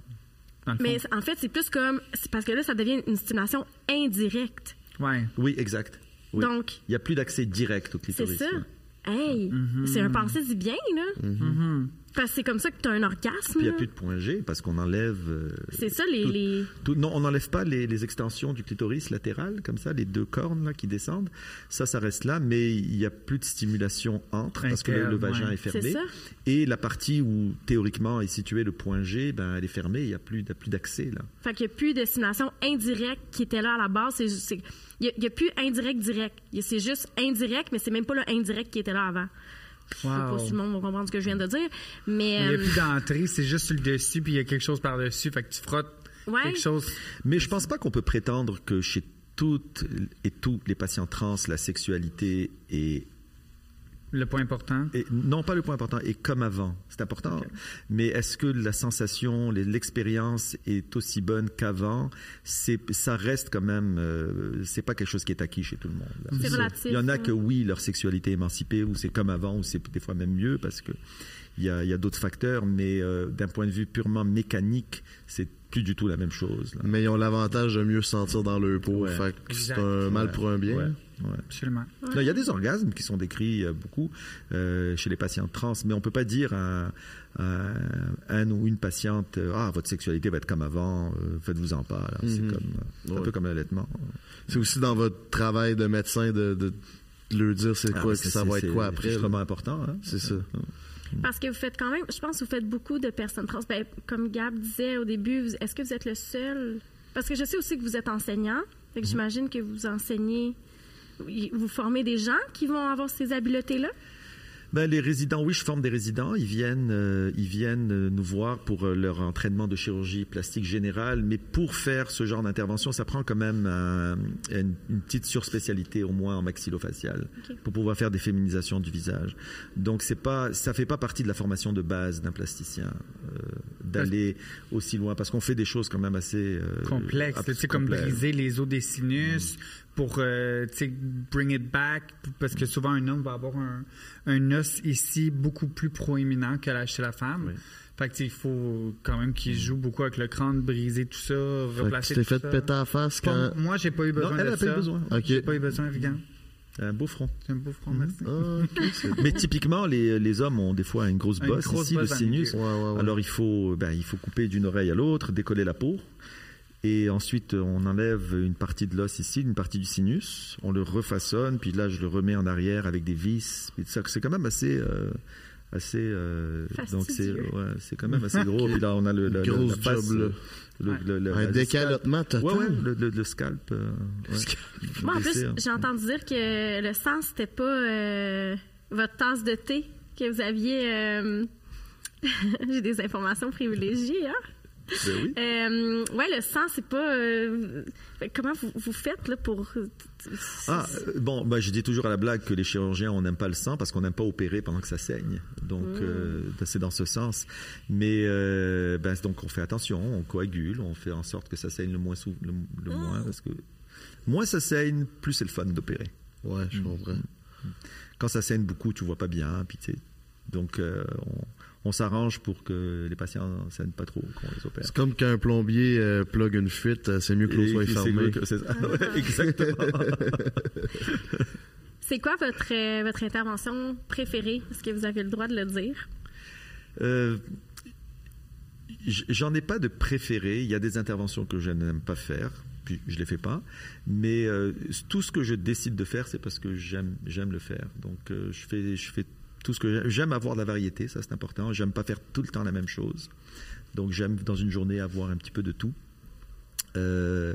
Mais en fait, c'est plus comme... c'est parce que là, ça devient une stimulation indirecte. Ouais. Oui, exact. Oui. Donc, il n'y a plus d'accès direct au c'est clitoris. ça. là. Hey, Mm-hmm. c'est un pensée-y bien, là. Parce que c'est comme ça que tu as un orgasme. Puis il n'y a plus de point G parce qu'on enlève. euh, C'est ça, les... tout- les... tout- non, on n'enlève pas les, les extensions du clitoris latéral, comme ça, les deux cornes là, qui descendent. Ça, ça reste là, mais il n'y a plus de stimulation entre parce que le, vagin ouais. est fermé. C'est ça. Et la partie où théoriquement est situé le point G, ben, elle est fermée, il n'y a plus, il y a plus d'accès là. Fait qu'il n'y a plus de stimulation indirecte qui était là à la base. C'est- c'est- Il n'y a, plus indirect direct. Il y a- C'est juste indirect, mais c'est même pas le indirect qui était là avant. Je sais pas Wow. si le monde va comprendre ce que je viens de dire. Mais, Il n'y a euh, plus d'entrée, c'est juste sur le dessus, puis il y a quelque chose par-dessus. Fait que tu frottes Ouais. quelque chose. Mais je pense pas qu'on peut prétendre que chez toutes et tous les patients trans, la sexualité est le point important? Et non, pas le point important, et comme avant. C'est important. Mais est-ce que la sensation, l'expérience est aussi bonne qu'avant? C'est, ça reste quand même. euh, c'est pas quelque chose qui est acquis chez tout le monde. là. C'est relatif, Il y en a ouais. que oui, leur sexualité est émancipée, ou c'est comme avant, ou c'est des fois même mieux parce que il y a, il y a d'autres facteurs. Mais euh, d'un point de vue purement mécanique, c'est plus du tout la même chose. là. Mais ils ont l'avantage de mieux se sentir dans leur peau. Ouais. Fait que c'est un mal pour un bien. Ouais, ouais. Absolument. Là, il y a des orgasmes qui sont décrits euh, beaucoup euh, chez les patientes trans, mais on peut pas dire à, à un ou une patiente euh, ah votre sexualité va être comme avant, euh, faites-vous-en pas. C'est Mhm. comme c'est un peu comme l'allaitement. C'est aussi dans votre travail de médecin de, de leur dire c'est Ah, quoi, que c'est- ça va c'est- être quoi c'est après. extrêmement important. hein. C'est ça. Parce que vous faites quand même, je pense que vous faites beaucoup de personnes trans. Ben, comme Gab disait au début, est-ce que vous êtes le seul? Parce que je sais aussi que vous êtes enseignant. Fait Mhm. que j'imagine que vous enseignez, vous formez des gens qui vont avoir ces habiletés-là. Ben, les résidents, oui, je forme des résidents. Ils viennent, euh, ils viennent euh, nous voir pour euh, leur entraînement de chirurgie plastique générale. Mais pour faire ce genre d'intervention, ça prend quand même un- une, une petite surspécialité au moins en maxillofacial pour pouvoir faire des féminisations du visage. Donc c'est pas, ça fait pas partie de la formation de base d'un plasticien euh, d'aller aussi loin parce qu'on fait des choses quand même assez euh, complexe. abs- Tu sais, comme complexes. briser les os des sinus pour, euh, tu sais, bring it back. Parce que souvent, un homme va avoir un, un os ici beaucoup plus proéminent que la, chez la femme. Oui. Fait que, tu sais, il faut quand même qu'il joue beaucoup avec le crâne, briser tout ça, Fait replacer tu t'es tout fait ça. péter la face Pas- quand. moi, j'ai pas eu besoin Non, elle de a pas eu besoin. Ok. J'ai pas eu besoin, regarde. Un beau front. Un beau front, merci. Ok, c'est- Mais typiquement, les, les hommes ont des fois une grosse Une bosse grosse ici, bosse le sinus. milieu. Ouais, ouais, ouais. Alors il faut, ben, il faut couper d'une oreille à l'autre, décoller la peau. Et ensuite, on enlève une partie de l'os ici, une partie du sinus. On le refaçonne, puis là, je le remets en arrière avec des vis. C'est quand même assez, euh, assez. euh, donc c'est, ouais, c'est quand même assez gros. Puis là, on a le, le, le- Grosse la face, job, là. le- Ouais. le- le- Un décalotement total. Ouais, ouais, le, le- le scalp. euh, ouais. Moi, en plus, hein. j'ai entendu dire que le sang, c'était pas euh, votre tasse de thé, que vous aviez. euh, j'ai des informations privilégiées, hein? Ben oui. Euh, ouais, le sang, c'est pas. euh, comment vous, vous faites là pour. Ah, euh, bon, bah, je dis toujours à la blague que les chirurgiens, on n'aime pas le sang parce qu'on n'aime pas opérer pendant que ça saigne. Donc, euh, c'est dans ce sens. Mais, euh, ben, donc, on fait attention, on coagule, on fait en sorte que ça saigne le moins, sou- le, le moins, parce que moins ça saigne, plus c'est le fun d'opérer. Ouais, je comprends. Quand ça saigne beaucoup, tu vois pas bien, puis tu sais. Donc, euh, on, on s'arrange pour que les patients ne saignent pas trop quand on les opère. C'est comme quand un plombier euh, plug une fuite, euh, c'est mieux que l'eau soit fermée. mieux que- c'est ça. Ouais, exactement. C'est quoi votre, euh, votre intervention préférée? Est-ce que vous avez le droit de le dire? Euh, J'en ai pas de préféré. Il y a des interventions que je n'aime pas faire, puis je les fais pas. Mais euh, tout ce que je décide de faire, c'est parce que j'aime j'aime le faire. Donc euh, je fais je fais tout ce que j'aime. Avoir de la variété, ça c'est important. J'aime pas faire tout le temps la même chose. Donc j'aime dans une journée avoir un petit peu de tout. Euh,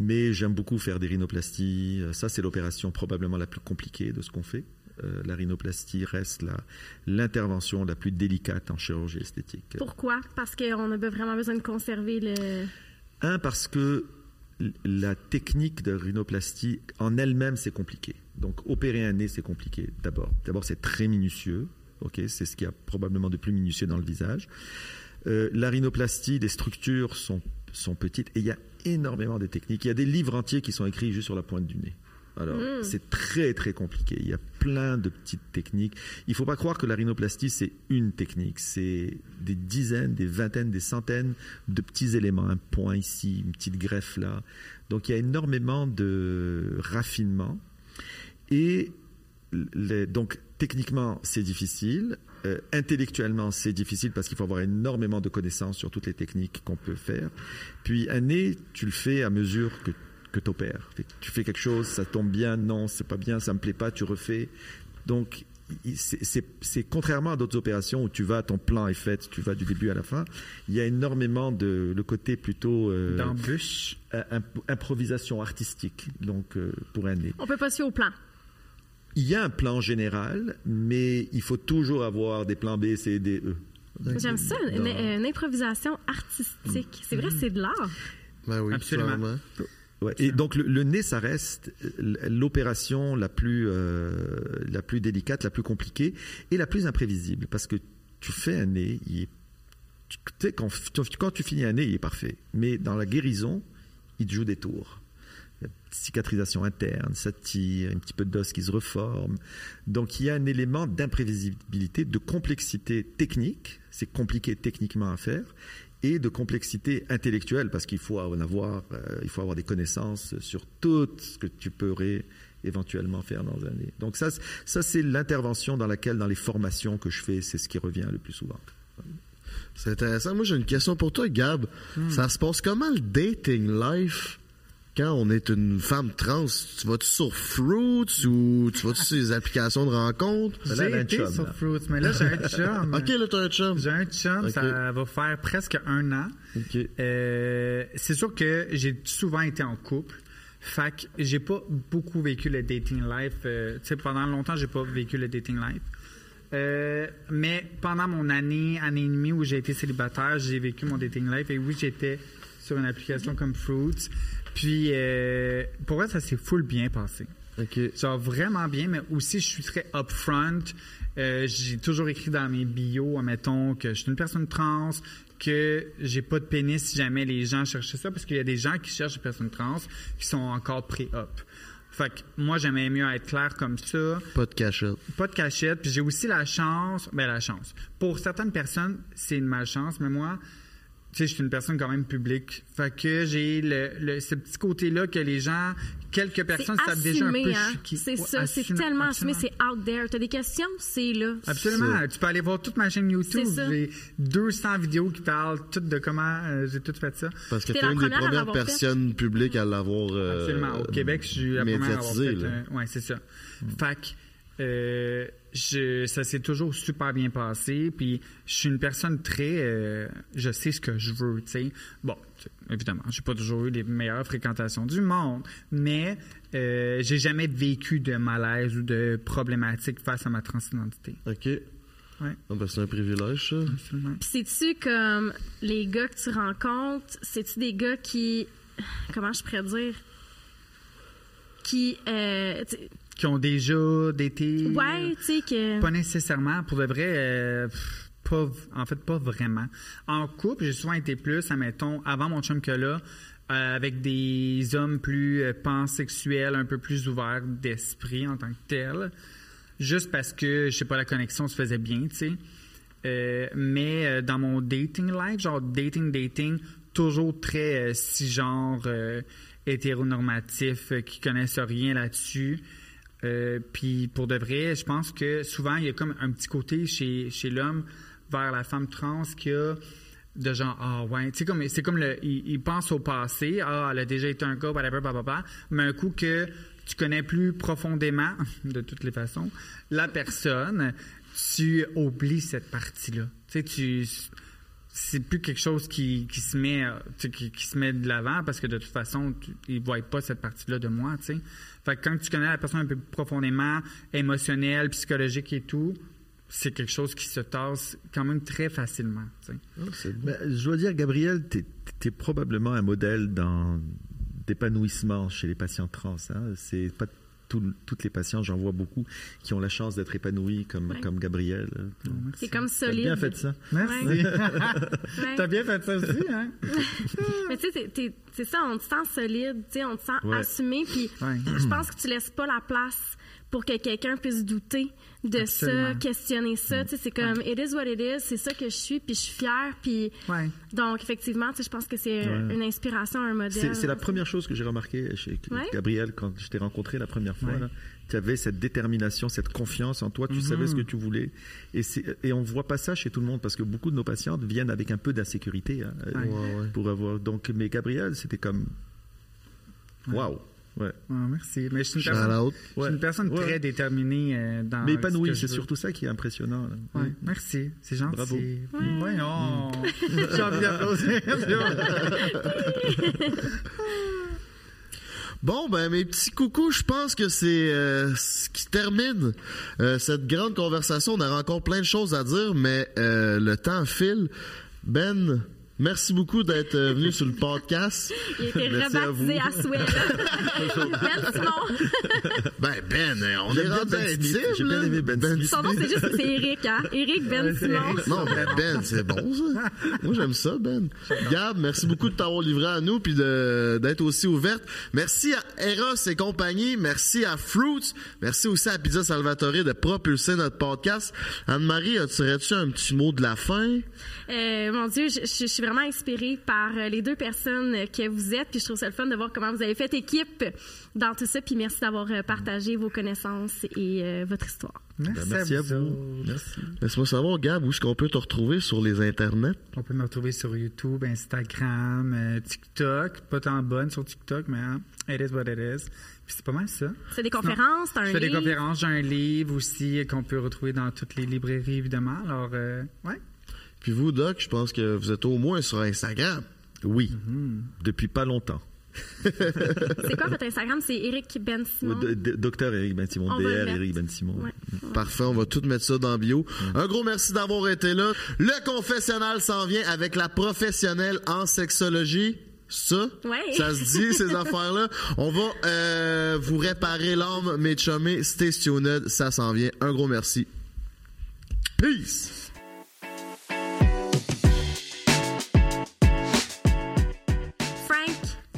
mais j'aime beaucoup faire des rhinoplasties. Euh, Ça, c'est l'opération probablement la plus compliquée de ce qu'on fait. Euh, la rhinoplastie reste la- l'intervention la, plus délicate en chirurgie esthétique. Pourquoi? Parce qu'on a vraiment besoin de conserver le. Un, parce que la technique de rhinoplastie en elle-même, c'est compliqué. Donc, opérer un nez, c'est compliqué d'abord. D'abord, c'est très minutieux. C'est ce qu'il y a probablement de plus minutieux dans le visage. Euh, la rhinoplastie, les structures sont, sont petites et il y a énormément de techniques. Il y a des livres entiers qui sont écrits juste sur la pointe du nez. Alors, c'est très, très compliqué. Il y a plein de petites techniques. Il ne faut pas croire que la rhinoplastie, c'est une technique. C'est des dizaines, des vingtaines, des centaines de petits éléments. Un point ici, une petite greffe là. Donc, il y a énormément de raffinement. Et les- donc, techniquement, c'est difficile. Euh, intellectuellement, c'est difficile parce qu'il faut avoir énormément de connaissances sur toutes les techniques qu'on peut faire. Puis, un nez, tu le fais à mesure que, que tu opères. Tu fais quelque chose, ça tombe bien, non, c'est pas bien, ça me plaît pas, tu refais. Donc, c'est- contrairement à d'autres opérations où tu vas, ton plan est fait, tu vas du début à la fin. Il y a énormément de le côté plutôt euh, D'embûches. euh, imp- improvisation artistique. Donc, euh, pour un nez. On peut pas se fier au plan. Il y a un plan général, mais il faut toujours avoir des plans B, C, D, E. J'aime ça, une, improvisation artistique. C'est vrai, c'est de l'art. Ben oui, Absolument. clairement. Ouais, et donc le, le, nez, ça reste l'opération la plus euh, la plus délicate, la plus compliquée et la plus imprévisible parce que tu fais un nez, il est, tu sais, quand, quand tu finis un nez, il est parfait. Mais dans la guérison, il te joue des tours. Cicatrisation interne, ça tire, un petit peu d'os qui se reforme. Donc il y a un élément d'imprévisibilité, de complexité technique, c'est compliqué techniquement à faire, et de complexité intellectuelle parce qu'il faut en avoir, euh, il faut avoir des connaissances sur tout ce que tu pourrais éventuellement faire dans un. Donc ça, ça c'est l'intervention dans laquelle, dans les formations que je fais, c'est ce qui revient le plus souvent. C'est intéressant. Moi, j'ai une question pour toi, Gab. Hmm. Ça se passe comment le dating life quand on est une femme trans, tu vas-tu sur Fruits ou tu vas-tu sur les applications de rencontres? J'ai été chum, sur Fruits, mais là, j'ai un chum. OK, là, t'as un chum. J'ai un chum, ça va faire presque un an. Euh, c'est sûr que j'ai souvent été en couple. Fait que j'ai pas beaucoup vécu le dating life. Euh, tu sais, pendant longtemps, j'ai pas vécu le dating life. Euh, mais pendant mon année, année et demie où j'ai été célibataire, j'ai vécu mon dating life. Et oui, j'étais sur une application comme Fruits. Puis, euh, pour moi, ça s'est full bien passé. OK. Genre vraiment bien, mais aussi, je suis très upfront. Euh, j'ai toujours écrit dans mes bios, admettons, que je suis une personne trans, que j'ai pas de pénis si jamais les gens cherchaient ça, parce qu'il y a des gens qui cherchent des personnes trans qui sont encore pré-up. Fait que moi, j'aimais mieux être clair comme ça. Pas de cachette. Pas de cachette. Puis j'ai aussi la chance, ben la chance. Pour certaines personnes, c'est une malchance, mais moi, tu sais, je suis une personne quand même publique. Fait que j'ai le, ce petit côté-là que les gens, quelques personnes savent déjà un peu hein? C'est ça, c'est tellement assumé, c'est out there. T'as des questions, c'est là. Absolument. Tu peux aller voir toute ma chaîne YouTube. J'ai 200 vidéos qui parlent toutes de comment euh, j'ai tout fait ça. Parce que t'es une des premières personnes publiques à l'avoir. Euh, Absolument. Au Québec, je suis la première à avoir fait. ouais, c'est ça. Mm. Fait que, euh, je, ça s'est toujours super bien passé. Puis je suis une personne très, euh, je sais ce que je veux. Tu sais, bon, évidemment, j'ai pas toujours eu les meilleures fréquentations du monde, mais euh, j'ai jamais vécu de malaise ou de problématique face à ma transidentité. Ok. Ouais. Ah, ben, c'est un privilège, ça. c'est-tu comme les gars que tu rencontres, c'est-tu des gars qui, comment je pourrais dire, qui, euh, qui ont déjà été. Ouais, tu sais que. Pas nécessairement. Pour de vrai, euh, pas, en fait, pas vraiment. En couple, j'ai souvent été plus, admettons, avant mon chum que là, euh, avec des hommes plus euh, pansexuels, un peu plus ouverts d'esprit en tant que tel. Juste parce que, je sais pas, la connexion se faisait bien, tu sais. mais dans mon dating life, genre dating, dating, toujours très cisgenre, hétéronormatif, qui connaissent rien là-dessus. Euh, puis pour de vrai, je pense que souvent, il y a comme un petit côté chez, chez l'homme vers la femme trans qui a de genre, ah ouais, tu sais, c'est comme il, pense au passé, ah, elle a déjà été un gars, papa, mais un coup que tu connais plus profondément, de toutes les façons, la personne, tu oublies cette partie-là. Tu sais, c'est plus quelque chose qui, se met qui, se met de l'avant parce que de toute façon tu, ils voient pas cette partie là de moi tu sais fait que quand tu connais la personne un peu profondément émotionnelle psychologique et tout c'est quelque chose qui se tasse quand même très facilement tu sais. ben, je dois dire Gabriel tu es, probablement un modèle dans d'épanouissement chez les patients trans hein. c'est pas toutes les patients, j'en vois beaucoup, qui ont la chance d'être épanouis comme, comme Gabriel. C'est comme solide. T'as bien fait ça. Merci. T'as bien fait ça aussi, hein? Mais tu sais, c'est ça, on te sent solide, on te sent assumé, puis je pense que tu laisses pas la place pour que quelqu'un puisse douter de ça, questionner ça. C'est comme, it is what it is, c'est ça que je suis, puis je suis fière. Puis... Donc, effectivement, je pense que c'est une inspiration, un modèle. C'est la première chose que j'ai remarqué chez Gabriel quand je t'ai rencontré la première fois. tu avais cette détermination, cette confiance en toi, tu savais ce que tu voulais. Et, et on voit pas ça chez tout le monde parce que beaucoup de nos patientes viennent avec un peu d'insécurité hein, pour avoir. Donc, mais Gabriel, c'était comme, waouh. Ouais. merci. Mais je suis une personne, je suis une personne très déterminée euh, dans. Mais épanouie, c'est surtout ça qui est impressionnant. Ouais, merci, c'est gentil. Bravo. Voyons. J'ai envie d'applaudir. Bon, ben mes petits coucous, je pense que c'est euh, ce qui termine euh, cette grande conversation. On a encore plein de choses à dire, mais le temps file. Ben, merci beaucoup d'être euh, venu sur le podcast. Il a été Merci à rebaptisé vous. à, souhait. ben Simon. Ben, Ben, euh, on est rendu Ben Smith. intime, J'ai bien là. aimé Ben Smith. Son nom, c'est juste c'est Eric, hein? Eric Ben Simon. Non, mais Ben, c'est bon, ça. Moi, j'aime ça, Ben. Gab, merci beaucoup de t'avoir livré à nous puis d'être aussi ouverte. Merci à Eros et compagnie. Merci à Fruits. Merci aussi à Pizza Salvatore de propulser notre podcast. Anne-Marie, as-tu un petit mot de la fin? Euh, mon Dieu, je suis vraiment inspirée par euh, les deux personnes que vous êtes, puis je trouve ça le fun de voir comment vous avez fait équipe dans tout ça, puis merci d'avoir euh, partagé vos connaissances et euh, votre histoire. Merci, Ben, merci à vous. Merci. Laisse-moi savoir, Gab, où est-ce qu'on peut te retrouver sur les internets? On peut me retrouver sur YouTube, Instagram, euh, TikTok. Pas tant bonne sur TikTok, mais hein, it is what it is. Puis c'est pas mal ça. C'est des conférences, c'est un Je fais des livre? conférences, j'ai un livre aussi qu'on peut retrouver dans toutes les librairies, évidemment. Alors, euh, ouais. Puis vous, Doc, je pense que vous êtes au moins sur Instagram. Oui, depuis pas longtemps. C'est quoi votre Instagram? C'est Eric Ben Simon. Docteur Eric Ben Simon, On DR. Eric Ben Simon. Ouais. Parfait, on va tout mettre ça dans bio. Un gros merci d'avoir été là. Le confessionnal s'en vient avec la professionnelle en sexologie. Ça, Ouais. ça se dit, ces affaires-là. On va euh, vous réparer l'âme, mes chummés. Stay tuned, ça s'en vient. Un gros merci. Peace!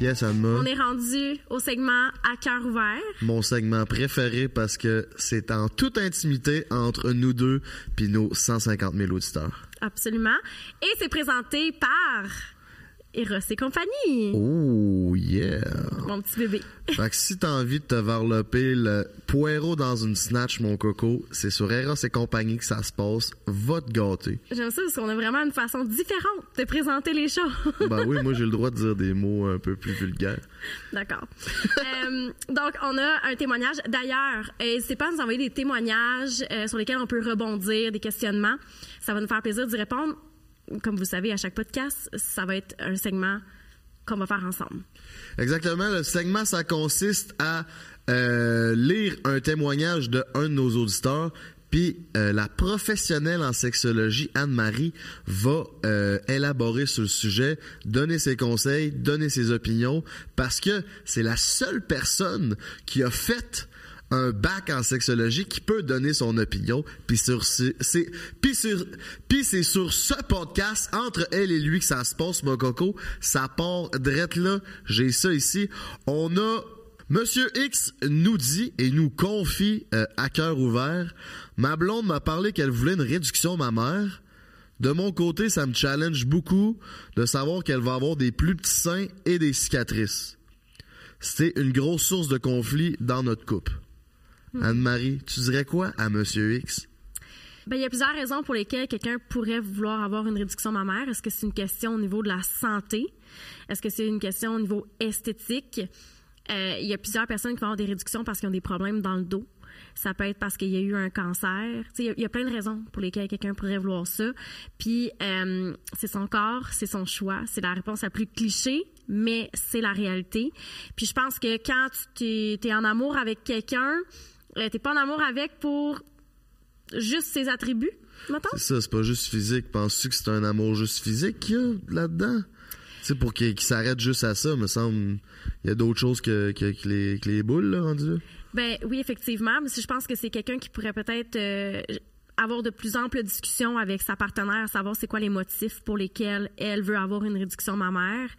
On est rendu au segment à cœur ouvert. mon segment préféré parce que c'est en toute intimité entre nous deux puis nos 150 000 auditeurs. Absolument. Et c'est présenté par Eros et compagnie. Oh, yeah! Mon petit bébé. Fait que si t'as envie de te varloper le poireau dans une snatch, mon coco, c'est sur Eros et compagnie que ça se passe. Va te gâter. J'aime ça parce qu'on a vraiment une façon différente de présenter les choses. Ben oui, moi j'ai le droit de dire des mots un peu plus vulgaires. D'accord. Euh, donc, on a un témoignage. D'ailleurs, euh, n'hésitez pas à nous envoyer des témoignages euh, sur lesquels on peut rebondir, des questionnements. Ça va nous faire plaisir d'y répondre. Comme vous savez, à chaque podcast, ça va être un segment qu'on va faire ensemble. Exactement. Le segment, ça consiste à euh, lire un témoignage de un de nos auditeurs. Puis euh, la professionnelle en sexologie, Anne-Marie, va euh, élaborer sur le sujet, donner ses conseils, donner ses opinions, parce que c'est la seule personne qui a fait un bac en sexologie qui peut donner son opinion. Puis sur ce- c'est sur puis c'est sur ce podcast entre elle et lui que ça se passe, mon coco. Ça part drette là. J'ai ça ici. On a Monsieur X nous dit et nous confie euh, à cœur ouvert. Ma blonde m'a parlé qu'elle voulait une réduction mammaire. De mon côté, ça me challenge beaucoup de savoir qu'elle va avoir des plus petits seins et des cicatrices. C'est une grosse source de conflit dans notre couple. Anne-Marie, tu dirais quoi à Monsieur X? Ben, il y a plusieurs raisons pour lesquelles quelqu'un pourrait vouloir avoir une réduction mammaire. Est-ce que c'est une question au niveau de la santé? Est-ce que c'est une question au niveau esthétique? Euh, il y a plusieurs personnes qui vont avoir des réductions parce qu'ils ont des problèmes dans le dos. Ça peut être parce qu'il y a eu un cancer. Il y, a- il y a plein de raisons pour lesquelles quelqu'un pourrait vouloir ça. Puis, euh, c'est son corps, c'est son choix. C'est la réponse la plus cliché, mais c'est la réalité. Puis, je pense que quand tu es, en amour avec quelqu'un, euh, t'es pas en amour avec pour juste ses attributs, mettons? C'est ça, c'est pas juste physique. Penses-tu que c'est un amour juste physique qu'il y a là-dedans? Tu sais, pour qu'il qu'il s'arrête juste à ça, me semble, il y a d'autres choses que, que, que les, que les boules, là, rendu là. Ben oui, effectivement. Mais si je pense que c'est quelqu'un qui pourrait peut-être euh, avoir de plus amples discussions avec sa partenaire, savoir c'est quoi les motifs pour lesquels elle veut avoir une réduction mammaire,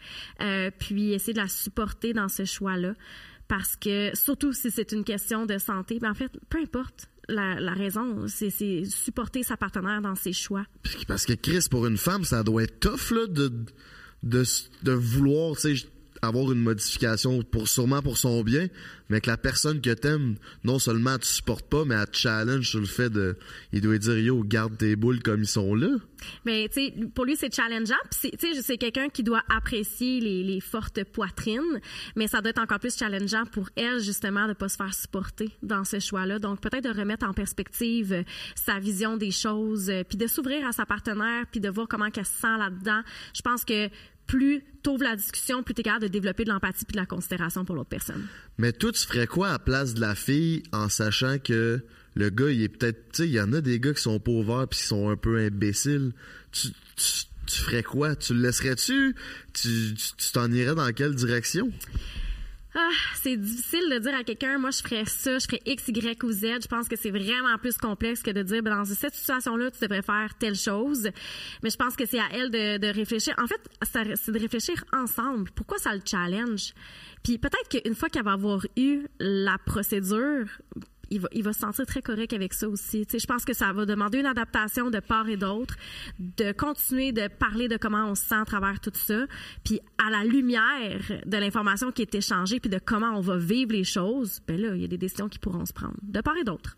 euh, puis essayer de la supporter dans ce choix-là. Parce que, surtout si c'est une question de santé, ben en fait, peu importe la, raison, c'est supporter sa partenaire dans ses choix. Parce que Chris, pour une femme, ça doit être tough, de, de, de vouloir, avoir une modification pour sûrement pour son bien, mais que la personne que t'aimes, non seulement tu supportes pas, mais elle te challenge sur le fait de, il doit dire yo, garde tes boules comme ils sont là. Mais tu sais, pour lui c'est challengeant. Puis tu sais, c'est quelqu'un qui doit apprécier les, les fortes poitrines, mais ça doit être encore plus challengeant pour elle justement de pas se faire supporter dans ce choix-là. Donc peut-être de remettre en perspective euh, sa vision des choses, euh, puis de s'ouvrir à sa partenaire, puis de voir comment qu'elle se sent là-dedans. Je pense que plus t'ouvres la discussion, plus t'es capable de développer de l'empathie puis de la considération pour l'autre personne. Mais toi, tu ferais quoi à la place de la fille en sachant que le gars, il est peut-être, tu sais, il y en a des gars qui sont pas ouverts puis qui sont un peu imbéciles. Tu, ferais quoi? Tu le laisserais-tu? Tu tu- tu t'en irais dans quelle direction? Ah, c'est difficile de dire à quelqu'un, moi, je ferais ça, je ferais X, Y ou Z. Je pense que c'est vraiment plus complexe que de dire, ben, dans cette situation-là, tu devrais faire telle chose. Mais je pense que c'est à elle de, de réfléchir. En fait, c'est de réfléchir ensemble. Pourquoi ça le challenge? Puis peut-être qu'une fois qu'elle va avoir eu la procédure, il va, se sentir très correct avec ça aussi. Je pense que ça va demander une adaptation de part et d'autre, de continuer de parler de comment on se sent à travers tout ça, puis à la lumière de l'information qui est échangée, puis de comment on va vivre les choses, ben là, il y a des décisions qui pourront se prendre, de part et d'autre.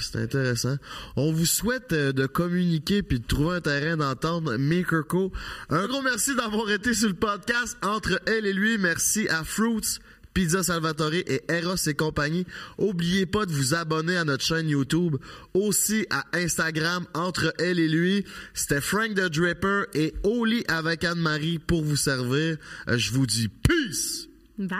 C'est intéressant. On vous souhaite euh, de communiquer puis de trouver un terrain d'entendre Maker Co. Un gros merci d'avoir été sur le podcast entre elle et lui. Merci à Fruits, Pizza Salvatore et Eros et compagnie. Oubliez pas de vous abonner à notre chaîne YouTube, aussi à Instagram entre elle et lui. C'était Frank the Draper et Oli avec Anne-Marie pour vous servir. Je vous dis peace. Bye!